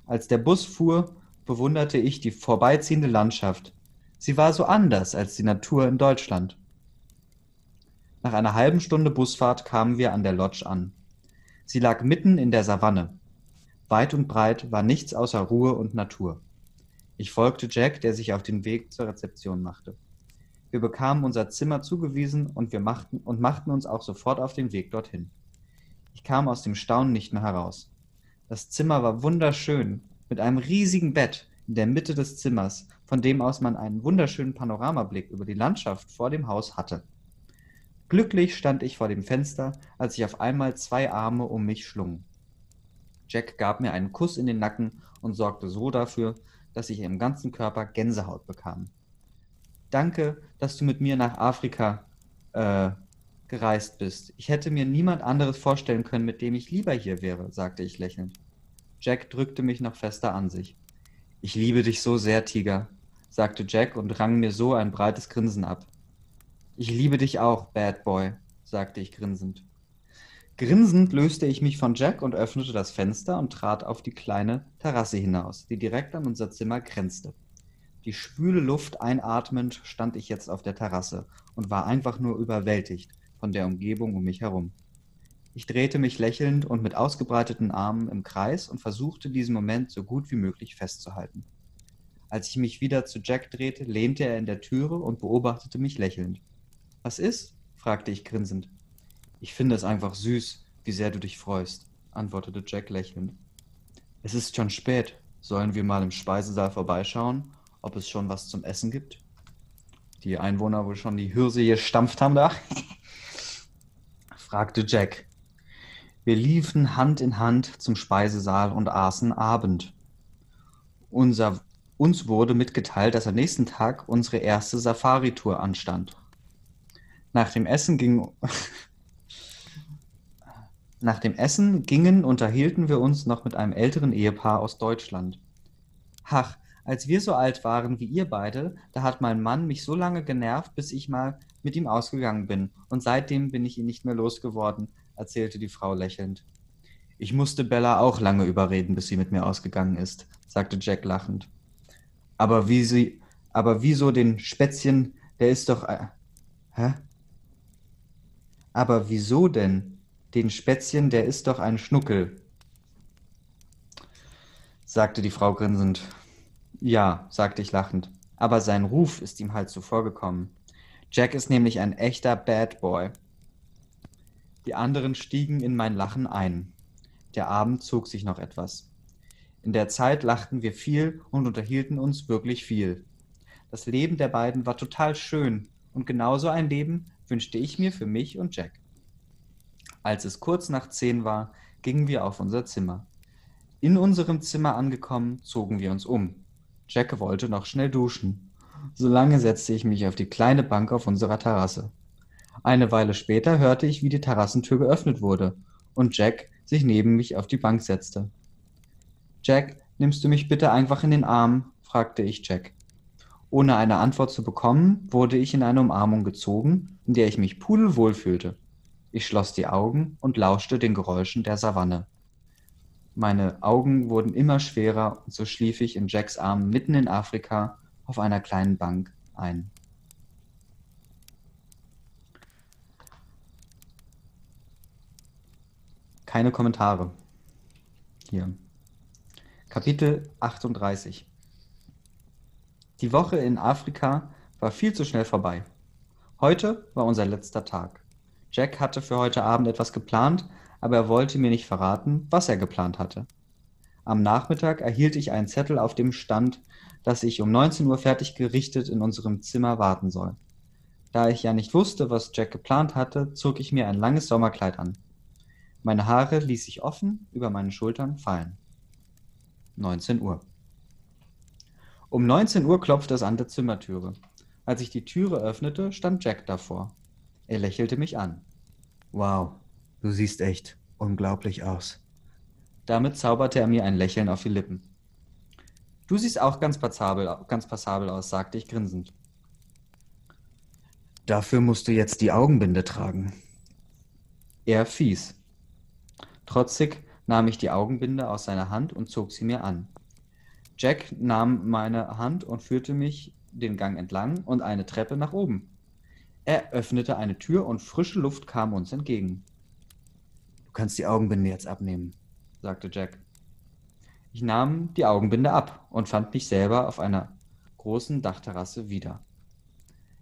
Als der Bus fuhr, bewunderte ich die vorbeiziehende Landschaft. Sie war so anders als die Natur in Deutschland. Nach einer halben Stunde Busfahrt kamen wir an der Lodge an. Sie lag mitten in der Savanne. Weit und breit war nichts außer Ruhe und Natur. Ich folgte Jack, der sich auf den Weg zur Rezeption machte. Wir bekamen unser Zimmer zugewiesen und wir machten und machten uns auch sofort auf den Weg dorthin. Ich kam aus dem Staunen nicht mehr heraus. Das Zimmer war wunderschön, mit einem riesigen Bett in der Mitte des Zimmers, von dem aus man einen wunderschönen Panoramablick über die Landschaft vor dem Haus hatte. Glücklich stand ich vor dem Fenster, als ich auf einmal zwei Arme um mich schlungen. Jack gab mir einen Kuss in den Nacken und sorgte so dafür, dass ich im ganzen Körper Gänsehaut bekam. Danke, dass du mit mir nach Afrika äh, gereist bist. Ich hätte mir niemand anderes vorstellen können, mit dem ich lieber hier wäre, sagte ich lächelnd. Jack drückte mich noch fester an sich. Ich liebe dich so sehr, Tiger, sagte Jack und rang mir so ein breites Grinsen ab. Ich liebe dich auch, Bad Boy, sagte ich grinsend. Grinsend löste ich mich von Jack und öffnete das Fenster und trat auf die kleine Terrasse hinaus, die direkt an unser Zimmer grenzte. Die schwüle Luft einatmend stand ich jetzt auf der Terrasse und war einfach nur überwältigt von der Umgebung um mich herum. Ich drehte mich lächelnd und mit ausgebreiteten Armen im Kreis und versuchte diesen Moment so gut wie möglich festzuhalten. Als ich mich wieder zu Jack drehte, lehnte er in der Türe und beobachtete mich lächelnd. Was ist? fragte ich grinsend. Ich finde es einfach süß, wie sehr du dich freust, antwortete Jack lächelnd. Es ist schon spät. Sollen wir mal im Speisesaal vorbeischauen, ob es schon was zum Essen gibt? Die Einwohner wohl schon die Hirse gestampft haben da? (laughs) fragte Jack. Wir liefen Hand in Hand zum Speisesaal und aßen Abend. Unser, uns wurde mitgeteilt, dass am nächsten Tag unsere erste Safari-Tour anstand. Nach dem Essen ging, (laughs) nach dem Essen gingen unterhielten wir uns noch mit einem älteren Ehepaar aus Deutschland. Ach, als wir so alt waren wie ihr beide, da hat mein Mann mich so lange genervt, bis ich mal mit ihm ausgegangen bin. Und seitdem bin ich ihn nicht mehr losgeworden, erzählte die Frau lächelnd. Ich musste Bella auch lange überreden, bis sie mit mir ausgegangen ist, sagte Jack lachend. Aber wie sie, aber wieso den Spätzchen, der ist doch, äh, hä? Aber wieso denn? Den Spätzchen, der ist doch ein Schnuckel, sagte die Frau grinsend. Ja, sagte ich lachend, aber sein Ruf ist ihm halt zuvorgekommen. Jack ist nämlich ein echter Bad Boy. Die anderen stiegen in mein Lachen ein. Der Abend zog sich noch etwas. In der Zeit lachten wir viel und unterhielten uns wirklich viel. Das Leben der beiden war total schön und genauso ein Leben wünschte ich mir für mich und Jack. Als es kurz nach zehn war, gingen wir auf unser Zimmer. In unserem Zimmer angekommen, zogen wir uns um. Jack wollte noch schnell duschen. Solange setzte ich mich auf die kleine Bank auf unserer Terrasse. Eine Weile später hörte ich, wie die Terrassentür geöffnet wurde und Jack sich neben mich auf die Bank setzte. Jack, nimmst du mich bitte einfach in den Arm? fragte ich Jack. Ohne eine Antwort zu bekommen, wurde ich in eine Umarmung gezogen, in der ich mich pudelwohl fühlte. Ich schloss die Augen und lauschte den Geräuschen der Savanne. Meine Augen wurden immer schwerer und so schlief ich in Jacks Armen mitten in Afrika auf einer kleinen Bank ein. Keine Kommentare. Hier. Kapitel 38. Die Woche in Afrika war viel zu schnell vorbei. Heute war unser letzter Tag. Jack hatte für heute Abend etwas geplant, aber er wollte mir nicht verraten, was er geplant hatte. Am Nachmittag erhielt ich einen Zettel, auf dem stand, dass ich um 19 Uhr fertig gerichtet in unserem Zimmer warten soll. Da ich ja nicht wusste, was Jack geplant hatte, zog ich mir ein langes Sommerkleid an. Meine Haare ließ ich offen über meine Schultern fallen. 19 Uhr. Um 19 Uhr klopfte es an der Zimmertüre. Als ich die Türe öffnete, stand Jack davor. Er lächelte mich an. Wow, du siehst echt unglaublich aus. Damit zauberte er mir ein Lächeln auf die Lippen. Du siehst auch ganz passabel, ganz passabel aus, sagte ich grinsend. Dafür musst du jetzt die Augenbinde tragen. Er fies. Trotzig nahm ich die Augenbinde aus seiner Hand und zog sie mir an. Jack nahm meine Hand und führte mich den Gang entlang und eine Treppe nach oben. Er öffnete eine Tür und frische Luft kam uns entgegen. Du kannst die Augenbinde jetzt abnehmen, sagte Jack. Ich nahm die Augenbinde ab und fand mich selber auf einer großen Dachterrasse wieder.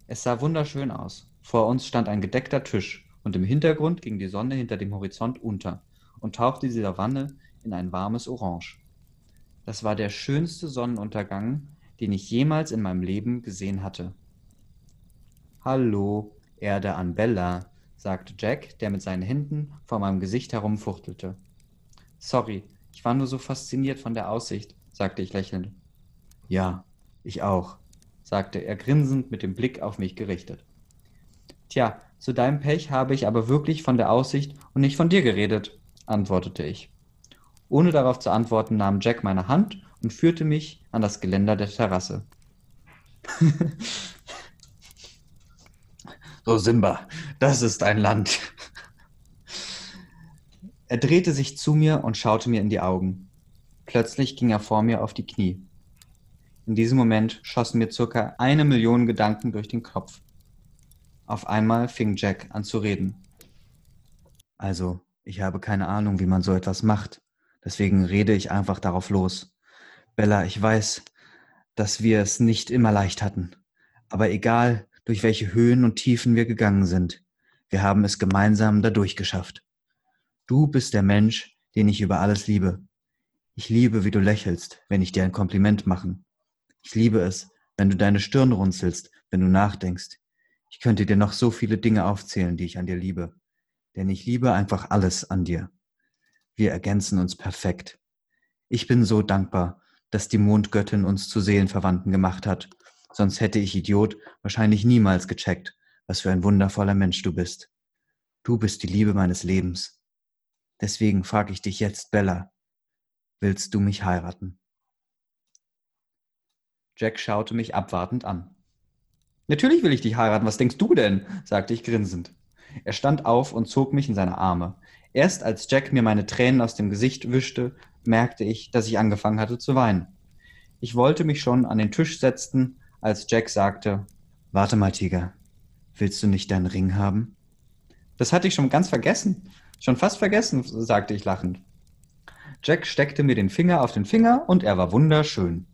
Es sah wunderschön aus. Vor uns stand ein gedeckter Tisch und im Hintergrund ging die Sonne hinter dem Horizont unter und tauchte die Savanne in ein warmes Orange. Das war der schönste Sonnenuntergang, den ich jemals in meinem Leben gesehen hatte. Hallo, Erde an Bella, sagte Jack, der mit seinen Händen vor meinem Gesicht herumfuchtelte. Sorry, ich war nur so fasziniert von der Aussicht, sagte ich lächelnd. Ja, ich auch, sagte er grinsend mit dem Blick auf mich gerichtet. Tja, zu deinem Pech habe ich aber wirklich von der Aussicht und nicht von dir geredet, antwortete ich. Ohne darauf zu antworten, nahm Jack meine Hand und führte mich an das Geländer der Terrasse. (laughs) So, Simba, das ist ein Land. Er drehte sich zu mir und schaute mir in die Augen. Plötzlich ging er vor mir auf die Knie. In diesem Moment schossen mir circa eine Million Gedanken durch den Kopf. Auf einmal fing Jack an zu reden. Also, ich habe keine Ahnung, wie man so etwas macht. Deswegen rede ich einfach darauf los. Bella, ich weiß, dass wir es nicht immer leicht hatten. Aber egal, durch welche Höhen und Tiefen wir gegangen sind. Wir haben es gemeinsam dadurch geschafft. Du bist der Mensch, den ich über alles liebe. Ich liebe, wie du lächelst, wenn ich dir ein Kompliment machen. Ich liebe es, wenn du deine Stirn runzelst, wenn du nachdenkst. Ich könnte dir noch so viele Dinge aufzählen, die ich an dir liebe. Denn ich liebe einfach alles an dir. Wir ergänzen uns perfekt. Ich bin so dankbar, dass die Mondgöttin uns zu Seelenverwandten gemacht hat. Sonst hätte ich Idiot wahrscheinlich niemals gecheckt, was für ein wundervoller Mensch du bist. Du bist die Liebe meines Lebens. Deswegen frage ich dich jetzt, Bella, willst du mich heiraten? Jack schaute mich abwartend an. Natürlich will ich dich heiraten, was denkst du denn? sagte ich grinsend. Er stand auf und zog mich in seine Arme. Erst als Jack mir meine Tränen aus dem Gesicht wischte, merkte ich, dass ich angefangen hatte zu weinen. Ich wollte mich schon an den Tisch setzen, als Jack sagte, Warte mal, Tiger, willst du nicht deinen Ring haben? Das hatte ich schon ganz vergessen. Schon fast vergessen, sagte ich lachend. Jack steckte mir den Finger auf den Finger und er war wunderschön.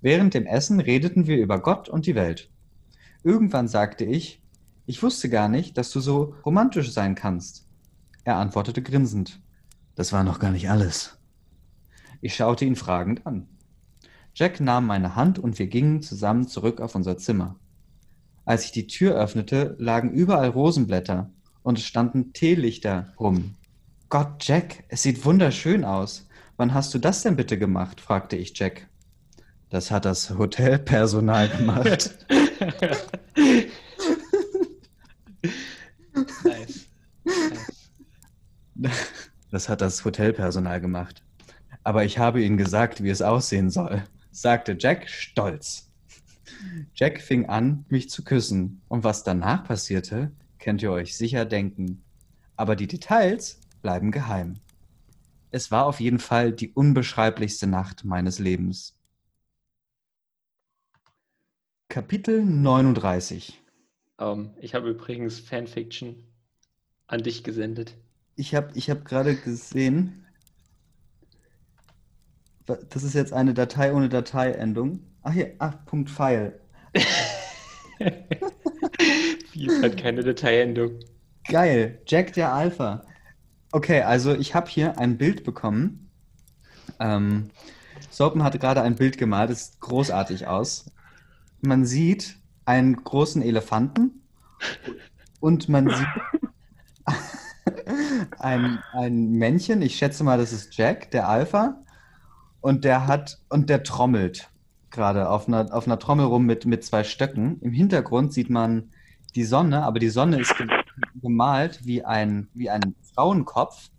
Während dem Essen redeten wir über Gott und die Welt. Irgendwann sagte ich, ich wusste gar nicht, dass du so romantisch sein kannst. Er antwortete grinsend, das war noch gar nicht alles. Ich schaute ihn fragend an. Jack nahm meine Hand und wir gingen zusammen zurück auf unser Zimmer. Als ich die Tür öffnete, lagen überall Rosenblätter und es standen Teelichter rum. Gott, Jack, es sieht wunderschön aus. Wann hast du das denn bitte gemacht? fragte ich Jack. Das hat das Hotelpersonal gemacht. nice. nice. Das hat das Hotelpersonal gemacht. Aber ich habe ihnen gesagt, wie es aussehen soll, sagte Jack stolz. Jack fing an, mich zu küssen, und was danach passierte, könnt ihr euch sicher denken. Aber die Details bleiben geheim. Es war auf jeden Fall die unbeschreiblichste Nacht meines Lebens. Kapitel 39 um, ähm, Ich habe übrigens Fanfiction an dich gesendet. Ich habe ich hab gerade gesehen, das ist jetzt eine Datei ohne Dateiendung. Ach hier, ach, Punkt File. (laughs) Wie hat keine Dateiendung. Geil, Jack der Alpha. Okay, also ich habe hier ein Bild bekommen. Ähm, Sopen hatte gerade ein Bild gemalt, das sieht großartig aus. Man sieht einen großen Elefanten und man sieht (laughs) ein, ein Männchen, ich schätze mal, das ist Jack, der Alpha, und der hat, und der trommelt gerade auf einer, auf einer Trommel rum mit, mit zwei Stöcken. Im Hintergrund sieht man die Sonne, aber die Sonne ist (laughs) gemalt wie ein, wie ein Frauenkopf.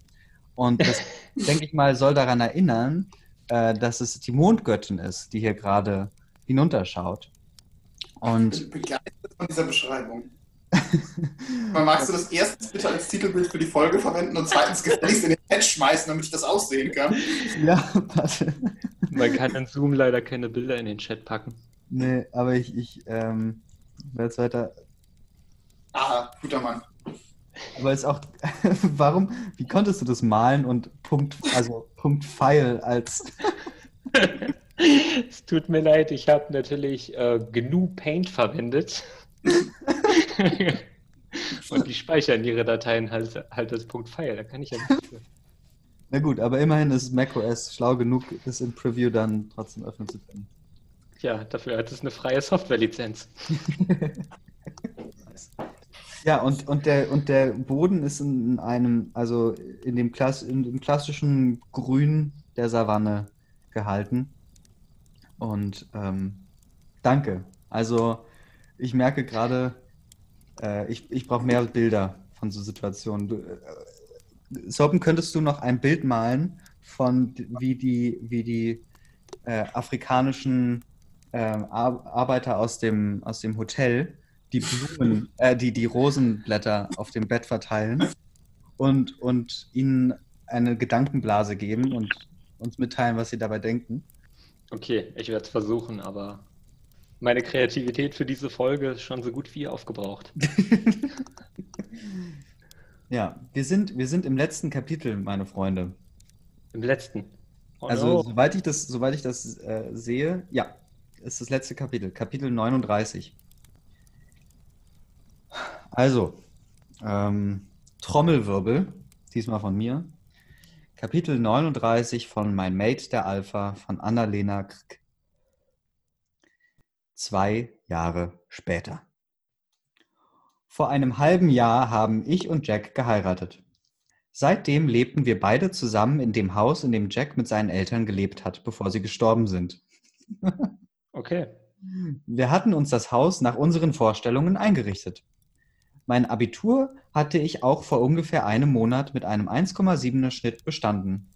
Und das, denke ich mal, soll daran erinnern, äh, dass es die Mondgöttin ist, die hier gerade hinunterschaut. Und ich bin begeistert von dieser Beschreibung. magst du das erstens bitte als Titelbild für die Folge verwenden und zweitens gefälligst in den Chat schmeißen, damit ich das aussehen kann? Ja, warte. Man kann in Zoom leider keine Bilder in den Chat packen. Nee, aber ich, ich ähm, werde es weiter. Ah, guter Mann. Aber ist auch, (laughs) warum, wie konntest du das malen und Punkt, also Punkt Pfeil als. (laughs) es tut mir leid, ich habe natürlich äh, GNU Paint verwendet. (laughs) Und die speichern ihre Dateien halt, halt als .file, da kann ich ja nicht für. Na gut, aber immerhin ist macOS schlau genug, das in Preview dann trotzdem öffnen zu können. Ja, dafür hat es eine freie Softwarelizenz. Ja, und, und, der, und der Boden ist in einem, also in dem, Klass, in dem klassischen Grün der Savanne gehalten. Und ähm, danke. Also ich merke gerade, äh, ich, ich brauche mehr Bilder von so Situationen. Du, äh, Sopen, könntest du noch ein Bild malen von wie die, wie die äh, afrikanischen äh, Arbeiter aus dem, aus dem Hotel die Blumen, äh, die, die Rosenblätter auf dem Bett verteilen und, und ihnen eine Gedankenblase geben und uns mitteilen, was sie dabei denken? Okay, ich werde es versuchen, aber meine Kreativität für diese Folge ist schon so gut wie aufgebraucht. (laughs) ja, wir sind, wir sind im letzten Kapitel, meine Freunde. Im letzten? Oh also, no. soweit ich das, soweit ich das äh, sehe, ja, ist das letzte Kapitel, Kapitel 39. Also, ähm, Trommelwirbel. diesmal von mir. Kapitel 39 von Mein Mate der Alpha von Annalena Krk. Zwei Jahre später. Vor einem halben Jahr haben ich und Jack geheiratet. Seitdem lebten wir beide zusammen in dem Haus, in dem Jack mit seinen Eltern gelebt hat, bevor sie gestorben sind. Okay. Wir hatten uns das Haus nach unseren Vorstellungen eingerichtet. Mein Abitur hatte ich auch vor ungefähr einem Monat mit einem 1,7er Schnitt bestanden.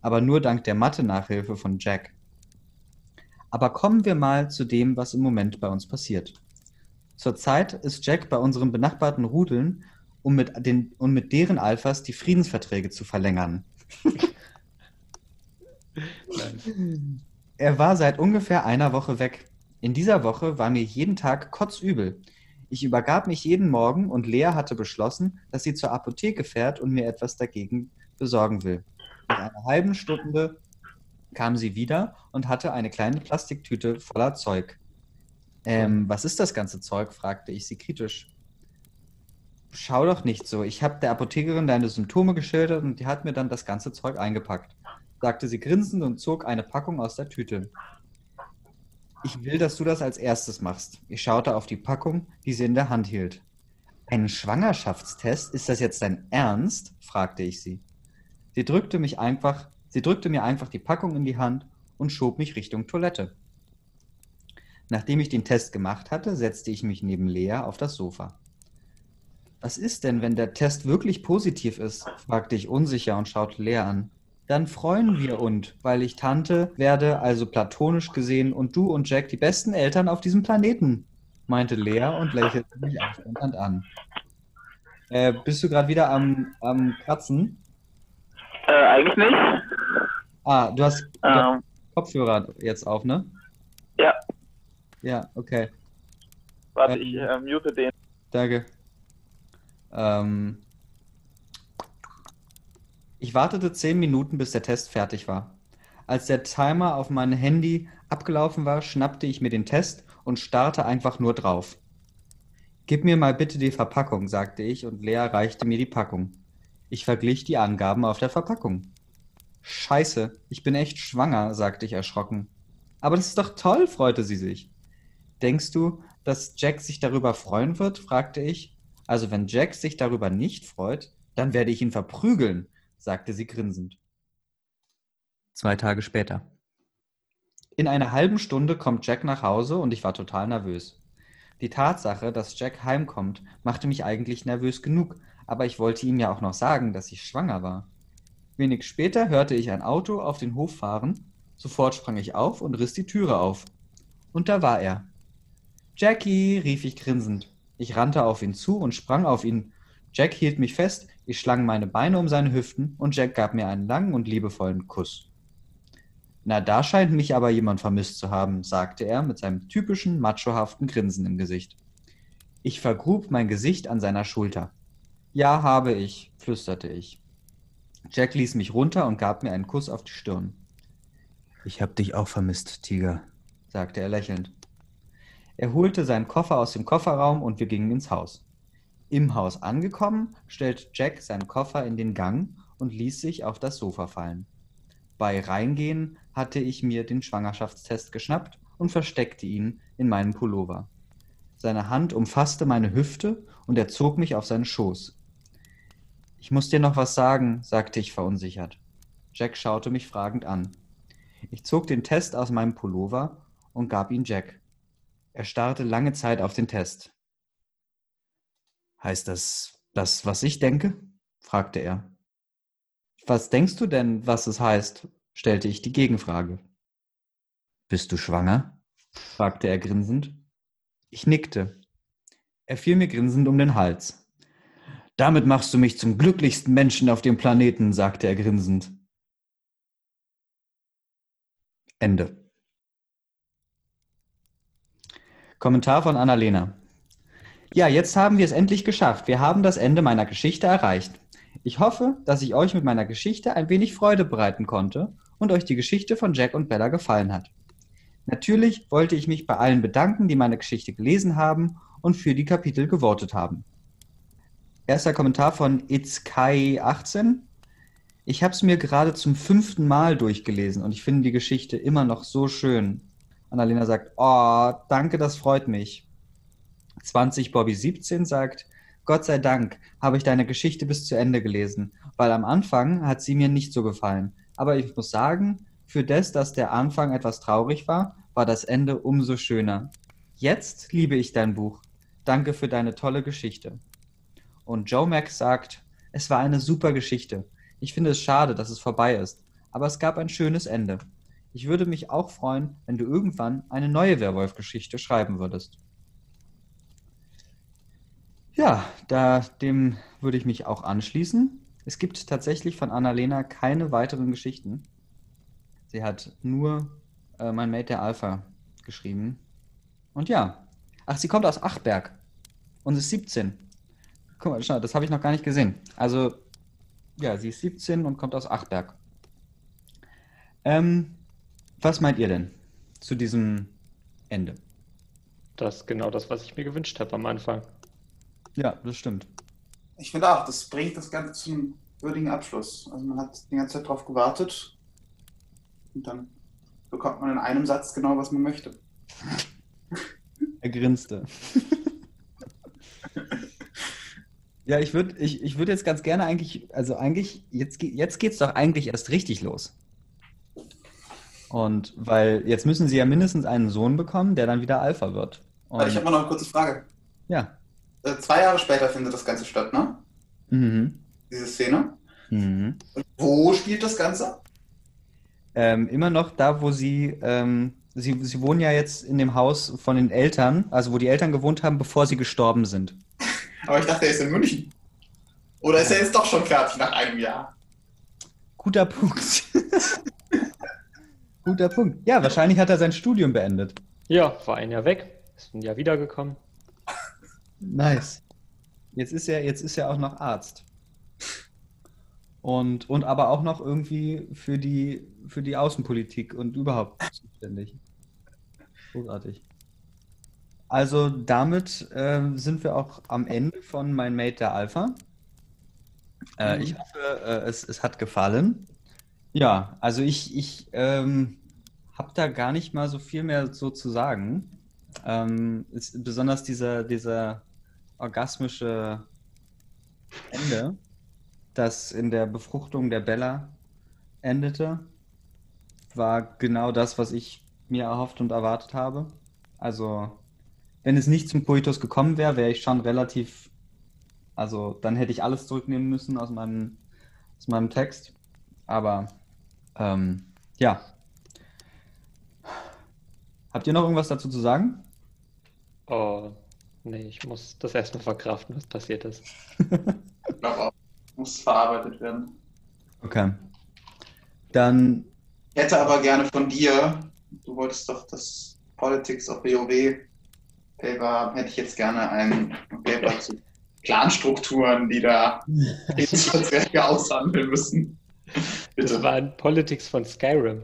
Aber nur dank der Mathe-Nachhilfe von Jack. Aber kommen wir mal zu dem, was im Moment bei uns passiert. Zurzeit ist Jack bei unseren benachbarten Rudeln, um mit, den, um mit deren Alphas die Friedensverträge zu verlängern. (laughs) Er war seit ungefähr einer Woche weg. In dieser Woche war mir jeden Tag kotzübel. Ich übergab mich jeden Morgen und Lea hatte beschlossen, dass sie zur Apotheke fährt und mir etwas dagegen besorgen will. Nach einer halben Stunde kam sie wieder und hatte eine kleine Plastiktüte voller Zeug. Ähm, was ist das ganze Zeug? fragte ich sie kritisch. Schau doch nicht so. Ich habe der Apothekerin deine Symptome geschildert und die hat mir dann das ganze Zeug eingepackt sagte sie grinsend und zog eine Packung aus der Tüte. Ich will, dass du das als erstes machst. Ich schaute auf die Packung, die sie in der Hand hielt. Ein Schwangerschaftstest? Ist das jetzt dein Ernst? fragte ich sie. Sie drückte mich einfach, sie drückte mir einfach die Packung in die Hand und schob mich Richtung Toilette. Nachdem ich den Test gemacht hatte, setzte ich mich neben Lea auf das Sofa. Was ist denn, wenn der Test wirklich positiv ist? fragte ich unsicher und schaute Lea an. Dann freuen wir uns, weil ich Tante werde, also platonisch gesehen, und du und Jack die besten Eltern auf diesem Planeten, meinte Lea und lächelte mich aufmunternd an. Äh, bist du gerade wieder am, am Kratzen? Äh, eigentlich nicht. Ah, du hast, Ähm, Kopfhörer jetzt auf, ne? ja, Ja, okay. warte, Ähm. ich äh, mute den. Danke. Ähm, ich wartete zehn Minuten, bis der Test fertig war. Als der Timer auf meinem Handy abgelaufen war, schnappte ich mir den Test und starrte einfach nur drauf. Gib mir mal bitte die Verpackung, sagte ich, und Lea reichte mir die Packung. Ich verglich die Angaben auf der Verpackung. Scheiße, ich bin echt schwanger, sagte ich erschrocken. Aber das ist doch toll, freute sie sich. Denkst du, dass Jack sich darüber freuen wird? fragte ich. Also wenn Jack sich darüber nicht freut, dann werde ich ihn verprügeln, sagte sie grinsend. Zwei Tage später. In einer halben Stunde kommt Jack nach Hause und ich war total nervös. Die Tatsache, dass Jack heimkommt, machte mich eigentlich nervös genug, aber ich wollte ihm ja auch noch sagen, dass ich schwanger war. Wenig später hörte ich ein Auto auf den Hof fahren, sofort sprang ich auf und riss die Türe auf. Und da war er. Jackie, rief ich grinsend. Ich rannte auf ihn zu und sprang auf ihn. Jack hielt mich fest, ich schlang meine Beine um seine Hüften und Jack gab mir einen langen und liebevollen Kuss. Na, da scheint mich aber jemand vermisst zu haben, sagte er mit seinem typischen machohaften Grinsen im Gesicht. Ich vergrub mein Gesicht an seiner Schulter. Ja, habe ich, flüsterte ich. Jack ließ mich runter und gab mir einen Kuss auf die Stirn. Ich hab dich auch vermisst, Tiger, sagte er lächelnd. Er holte seinen Koffer aus dem Kofferraum und wir gingen ins Haus. Im Haus angekommen, stellte Jack seinen Koffer in den Gang und ließ sich auf das Sofa fallen. Bei Reingehen hatte ich mir den Schwangerschaftstest geschnappt und versteckte ihn in meinem Pullover. Seine Hand umfasste meine Hüfte und er zog mich auf seinen Schoß. Ich muss dir noch was sagen, sagte ich verunsichert. Jack schaute mich fragend an. Ich zog den Test aus meinem Pullover und gab ihn Jack. Er starrte lange Zeit auf den Test. Heißt das das, was ich denke? fragte er. Was denkst du denn, was es heißt? stellte ich die Gegenfrage. Bist du schwanger? fragte er grinsend. Ich nickte. Er fiel mir grinsend um den Hals. Damit machst du mich zum glücklichsten Menschen auf dem Planeten, sagte er grinsend. Ende. Kommentar von Annalena. Ja, jetzt haben wir es endlich geschafft. Wir haben das Ende meiner Geschichte erreicht. Ich hoffe, dass ich euch mit meiner Geschichte ein wenig Freude bereiten konnte und euch die Geschichte von Jack und Bella gefallen hat. Natürlich wollte ich mich bei allen bedanken, die meine Geschichte gelesen haben und für die Kapitel gewotet haben. erster Kommentar von itzkai18. Ich habe es mir gerade zum fünften Mal durchgelesen und ich finde die Geschichte immer noch so schön. Annalena sagt, oh, danke, das freut mich. 20 Bobby 17 sagt, Gott sei Dank habe ich deine Geschichte bis zu Ende gelesen, weil am Anfang hat sie mir nicht so gefallen. Aber ich muss sagen, für das, dass der Anfang etwas traurig war, war das Ende umso schöner. Jetzt liebe ich dein Buch. Danke für deine tolle Geschichte. Und Joe Max sagt, es war eine super Geschichte. Ich finde es schade, dass es vorbei ist, aber es gab ein schönes Ende. Ich würde mich auch freuen, wenn du irgendwann eine neue Werwolf-Geschichte schreiben würdest. Ja, da, dem würde ich mich auch anschließen. Es gibt tatsächlich von Annalena keine weiteren Geschichten. Sie hat nur äh, mein Mate der Alpha geschrieben. Und ja, ach, sie kommt aus Achberg und ist 17. Guck mal, schau, das habe ich noch gar nicht gesehen. Also, ja, sie ist 17 und kommt aus Achberg. Ähm, was meint ihr denn zu diesem Ende? Das ist genau das, was ich mir gewünscht habe am Anfang. Ja, das stimmt. Ich finde auch, das bringt das Ganze zum würdigen Abschluss. Also man hat die ganze Zeit drauf gewartet und dann bekommt man in einem Satz genau, was man möchte. Er grinste. ja, ich würde ich, ich würd jetzt ganz gerne eigentlich, also eigentlich, jetzt, jetzt geht es doch eigentlich erst richtig los. Und weil jetzt müssen sie ja mindestens einen Sohn bekommen, der dann wieder Alpha wird. Aber ich Und, habe mal noch eine kurze Frage. ja. Äh, zwei Jahre später findet das Ganze statt, ne? Mhm. Diese Szene. Mhm. Und wo spielt das Ganze? Ähm, immer noch da, wo sie, ähm, sie, sie wohnen ja jetzt in dem Haus von den Eltern, also wo die Eltern gewohnt haben, bevor sie gestorben sind. (laughs) Aber ich dachte, er ist in München. Oder ist er jetzt doch schon fertig nach einem Jahr? Guter Punkt. (laughs) Guter Punkt. Ja, wahrscheinlich hat er sein Studium beendet. Ja, war ein Jahr weg, ist ein Jahr wiedergekommen. Nice. Jetzt ist er, jetzt ist er auch noch Arzt. Und, und aber auch noch irgendwie für die, für die Außenpolitik und überhaupt zuständig. Großartig. Also damit ähm, sind wir auch am Ende von Mein Mate der Alpha. Äh, Mhm. Ich hoffe, äh, es, es hat gefallen. Ja, also ich, ich ähm, habe da gar nicht mal so viel mehr so zu sagen. Ähm, ist, besonders dieser, dieser orgasmische Ende, das in der Befruchtung der Bella endete, war genau das, was ich mir erhofft und erwartet habe. Also, wenn es nicht zum Coitus gekommen wäre, wäre ich schon relativ, also dann hätte ich alles zurücknehmen müssen aus meinem, aus meinem Text. Aber ähm, ja. Habt ihr noch irgendwas dazu zu sagen? Oh, nee, ich muss das erstmal verkraften, was passiert ist. Ich glaube auch. Muss verarbeitet werden. Okay. Dann, Ich hätte aber gerne von dir, du wolltest doch das Politics of WoW Paper haben, hätte ich jetzt gerne ein Paper zu Clanstrukturen, die da (laughs) Verträge aushandeln müssen. Das Bitte. waren Politics von Skyrim.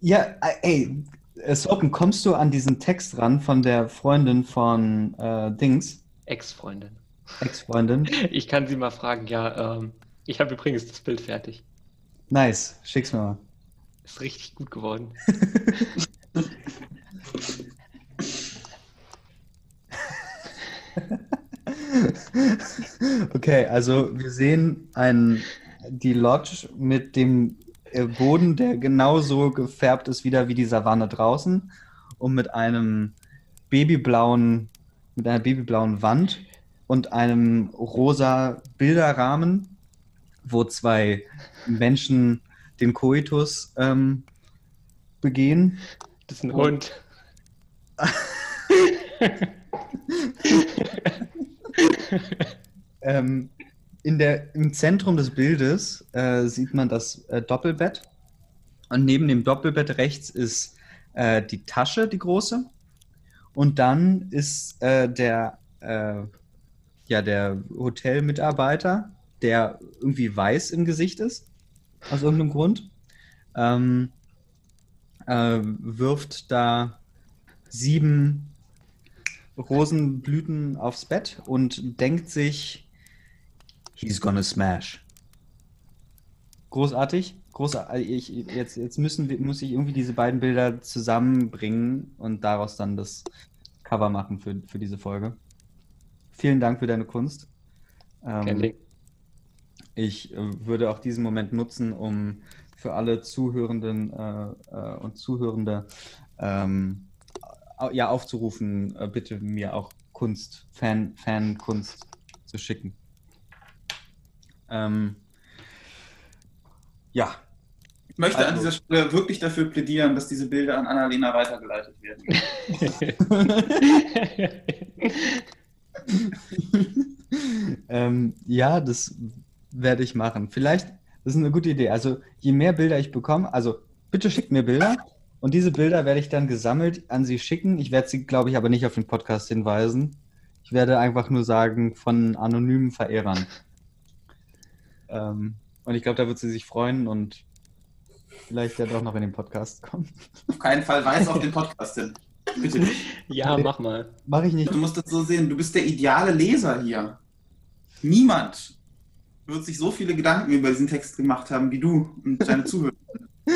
ja, ey, äh, Soken, kommst du an diesen Text ran von der Freundin von äh, Dings, Ex-Freundin. Ex-Freundin? (laughs) Ich kann sie mal fragen, ja, ähm, ich habe übrigens das Bild fertig. Nice, schick's mir mal. Ist richtig gut geworden. (laughs) Okay, also wir sehen ein, die Lodge mit dem Boden, der genauso gefärbt ist wieder wie die Savanne draußen und mit einem babyblauen, mit einer babyblauen Wand und einem rosa Bilderrahmen, wo zwei Menschen den Koitus ähm, begehen. Das ist ein. Hund. (laughs) Ähm, in der, Im Zentrum des Bildes äh, sieht man das äh, Doppelbett. Und neben dem Doppelbett rechts ist äh, die Tasche, die große. Und dann ist äh, der, äh, ja, der Hotelmitarbeiter, der irgendwie weiß im Gesicht ist, aus irgendeinem Grund, ähm, äh, wirft da sieben Rosenblüten aufs Bett und denkt sich, he's gonna smash. Großartig. Großartig. Ich, jetzt jetzt müssen wir, muss ich irgendwie diese beiden Bilder zusammenbringen und daraus dann das Cover machen für, für diese Folge. Vielen Dank für deine Kunst. Ähm, ich äh, würde auch diesen Moment nutzen, um für alle Zuhörenden äh, äh, und Zuhörende ähm, ja, aufzurufen, äh, bitte mir auch Kunst, Fan, Fan-Kunst zu schicken. Ähm, ja, Ich möchte an Also- dieser Stelle wirklich dafür plädieren, dass diese Bilder an Annalena weitergeleitet werden. (laughs) ähm, ja, das werde ich machen. Vielleicht, das ist eine gute Idee. Also, je mehr Bilder ich bekomme, also bitte schickt mir Bilder und diese Bilder werde ich dann gesammelt an Sie schicken. Ich werde Sie, glaube ich, aber nicht auf den Podcast hinweisen. Ich werde einfach nur sagen, von anonymen Verehrern. Ähm, und ich glaube, da wird sie sich freuen und vielleicht ja doch noch in den Podcast kommen. Auf keinen Fall weiß auf den Podcast hin. Bitte nicht. (laughs) ja, mach mal. Mache ich nicht. Du musst das so sehen, du bist der ideale Leser hier. Niemand wird sich so viele Gedanken über diesen Text gemacht haben wie du und deine Zuhörer. (laughs)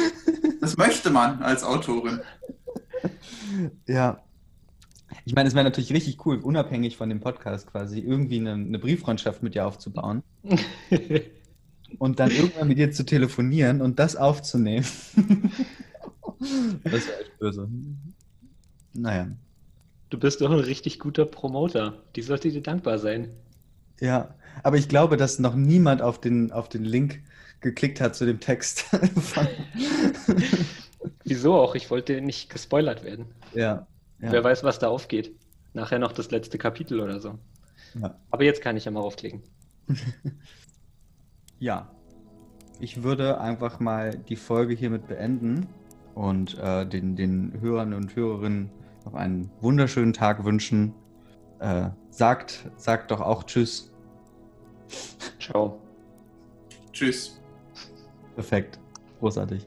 Das möchte man als Autorin. Ja. Ich meine, es wäre natürlich richtig cool, unabhängig von dem Podcast quasi, irgendwie eine, eine Brieffreundschaft mit dir aufzubauen (laughs) und dann irgendwann mit dir zu telefonieren und das aufzunehmen. das wäre echt böse. Naja. Du bist doch ein richtig guter Promoter. Die sollte dir dankbar sein. Ja, aber ich glaube, dass noch niemand auf den, auf den Link geklickt hat zu dem Text. (laughs) Wieso auch? Ich wollte nicht gespoilert werden. ja, ja, Wer weiß, was da aufgeht. Nachher noch das letzte Kapitel oder so. ja. Aber jetzt kann ich ja mal aufklicken. (laughs) Ja, ich würde einfach mal die Folge hiermit beenden und äh, den, den Hörern und Hörerinnen noch einen wunderschönen Tag wünschen. Äh, sagt, sagt doch auch Tschüss. Ciao. Tschüss. Perfekt. Großartig.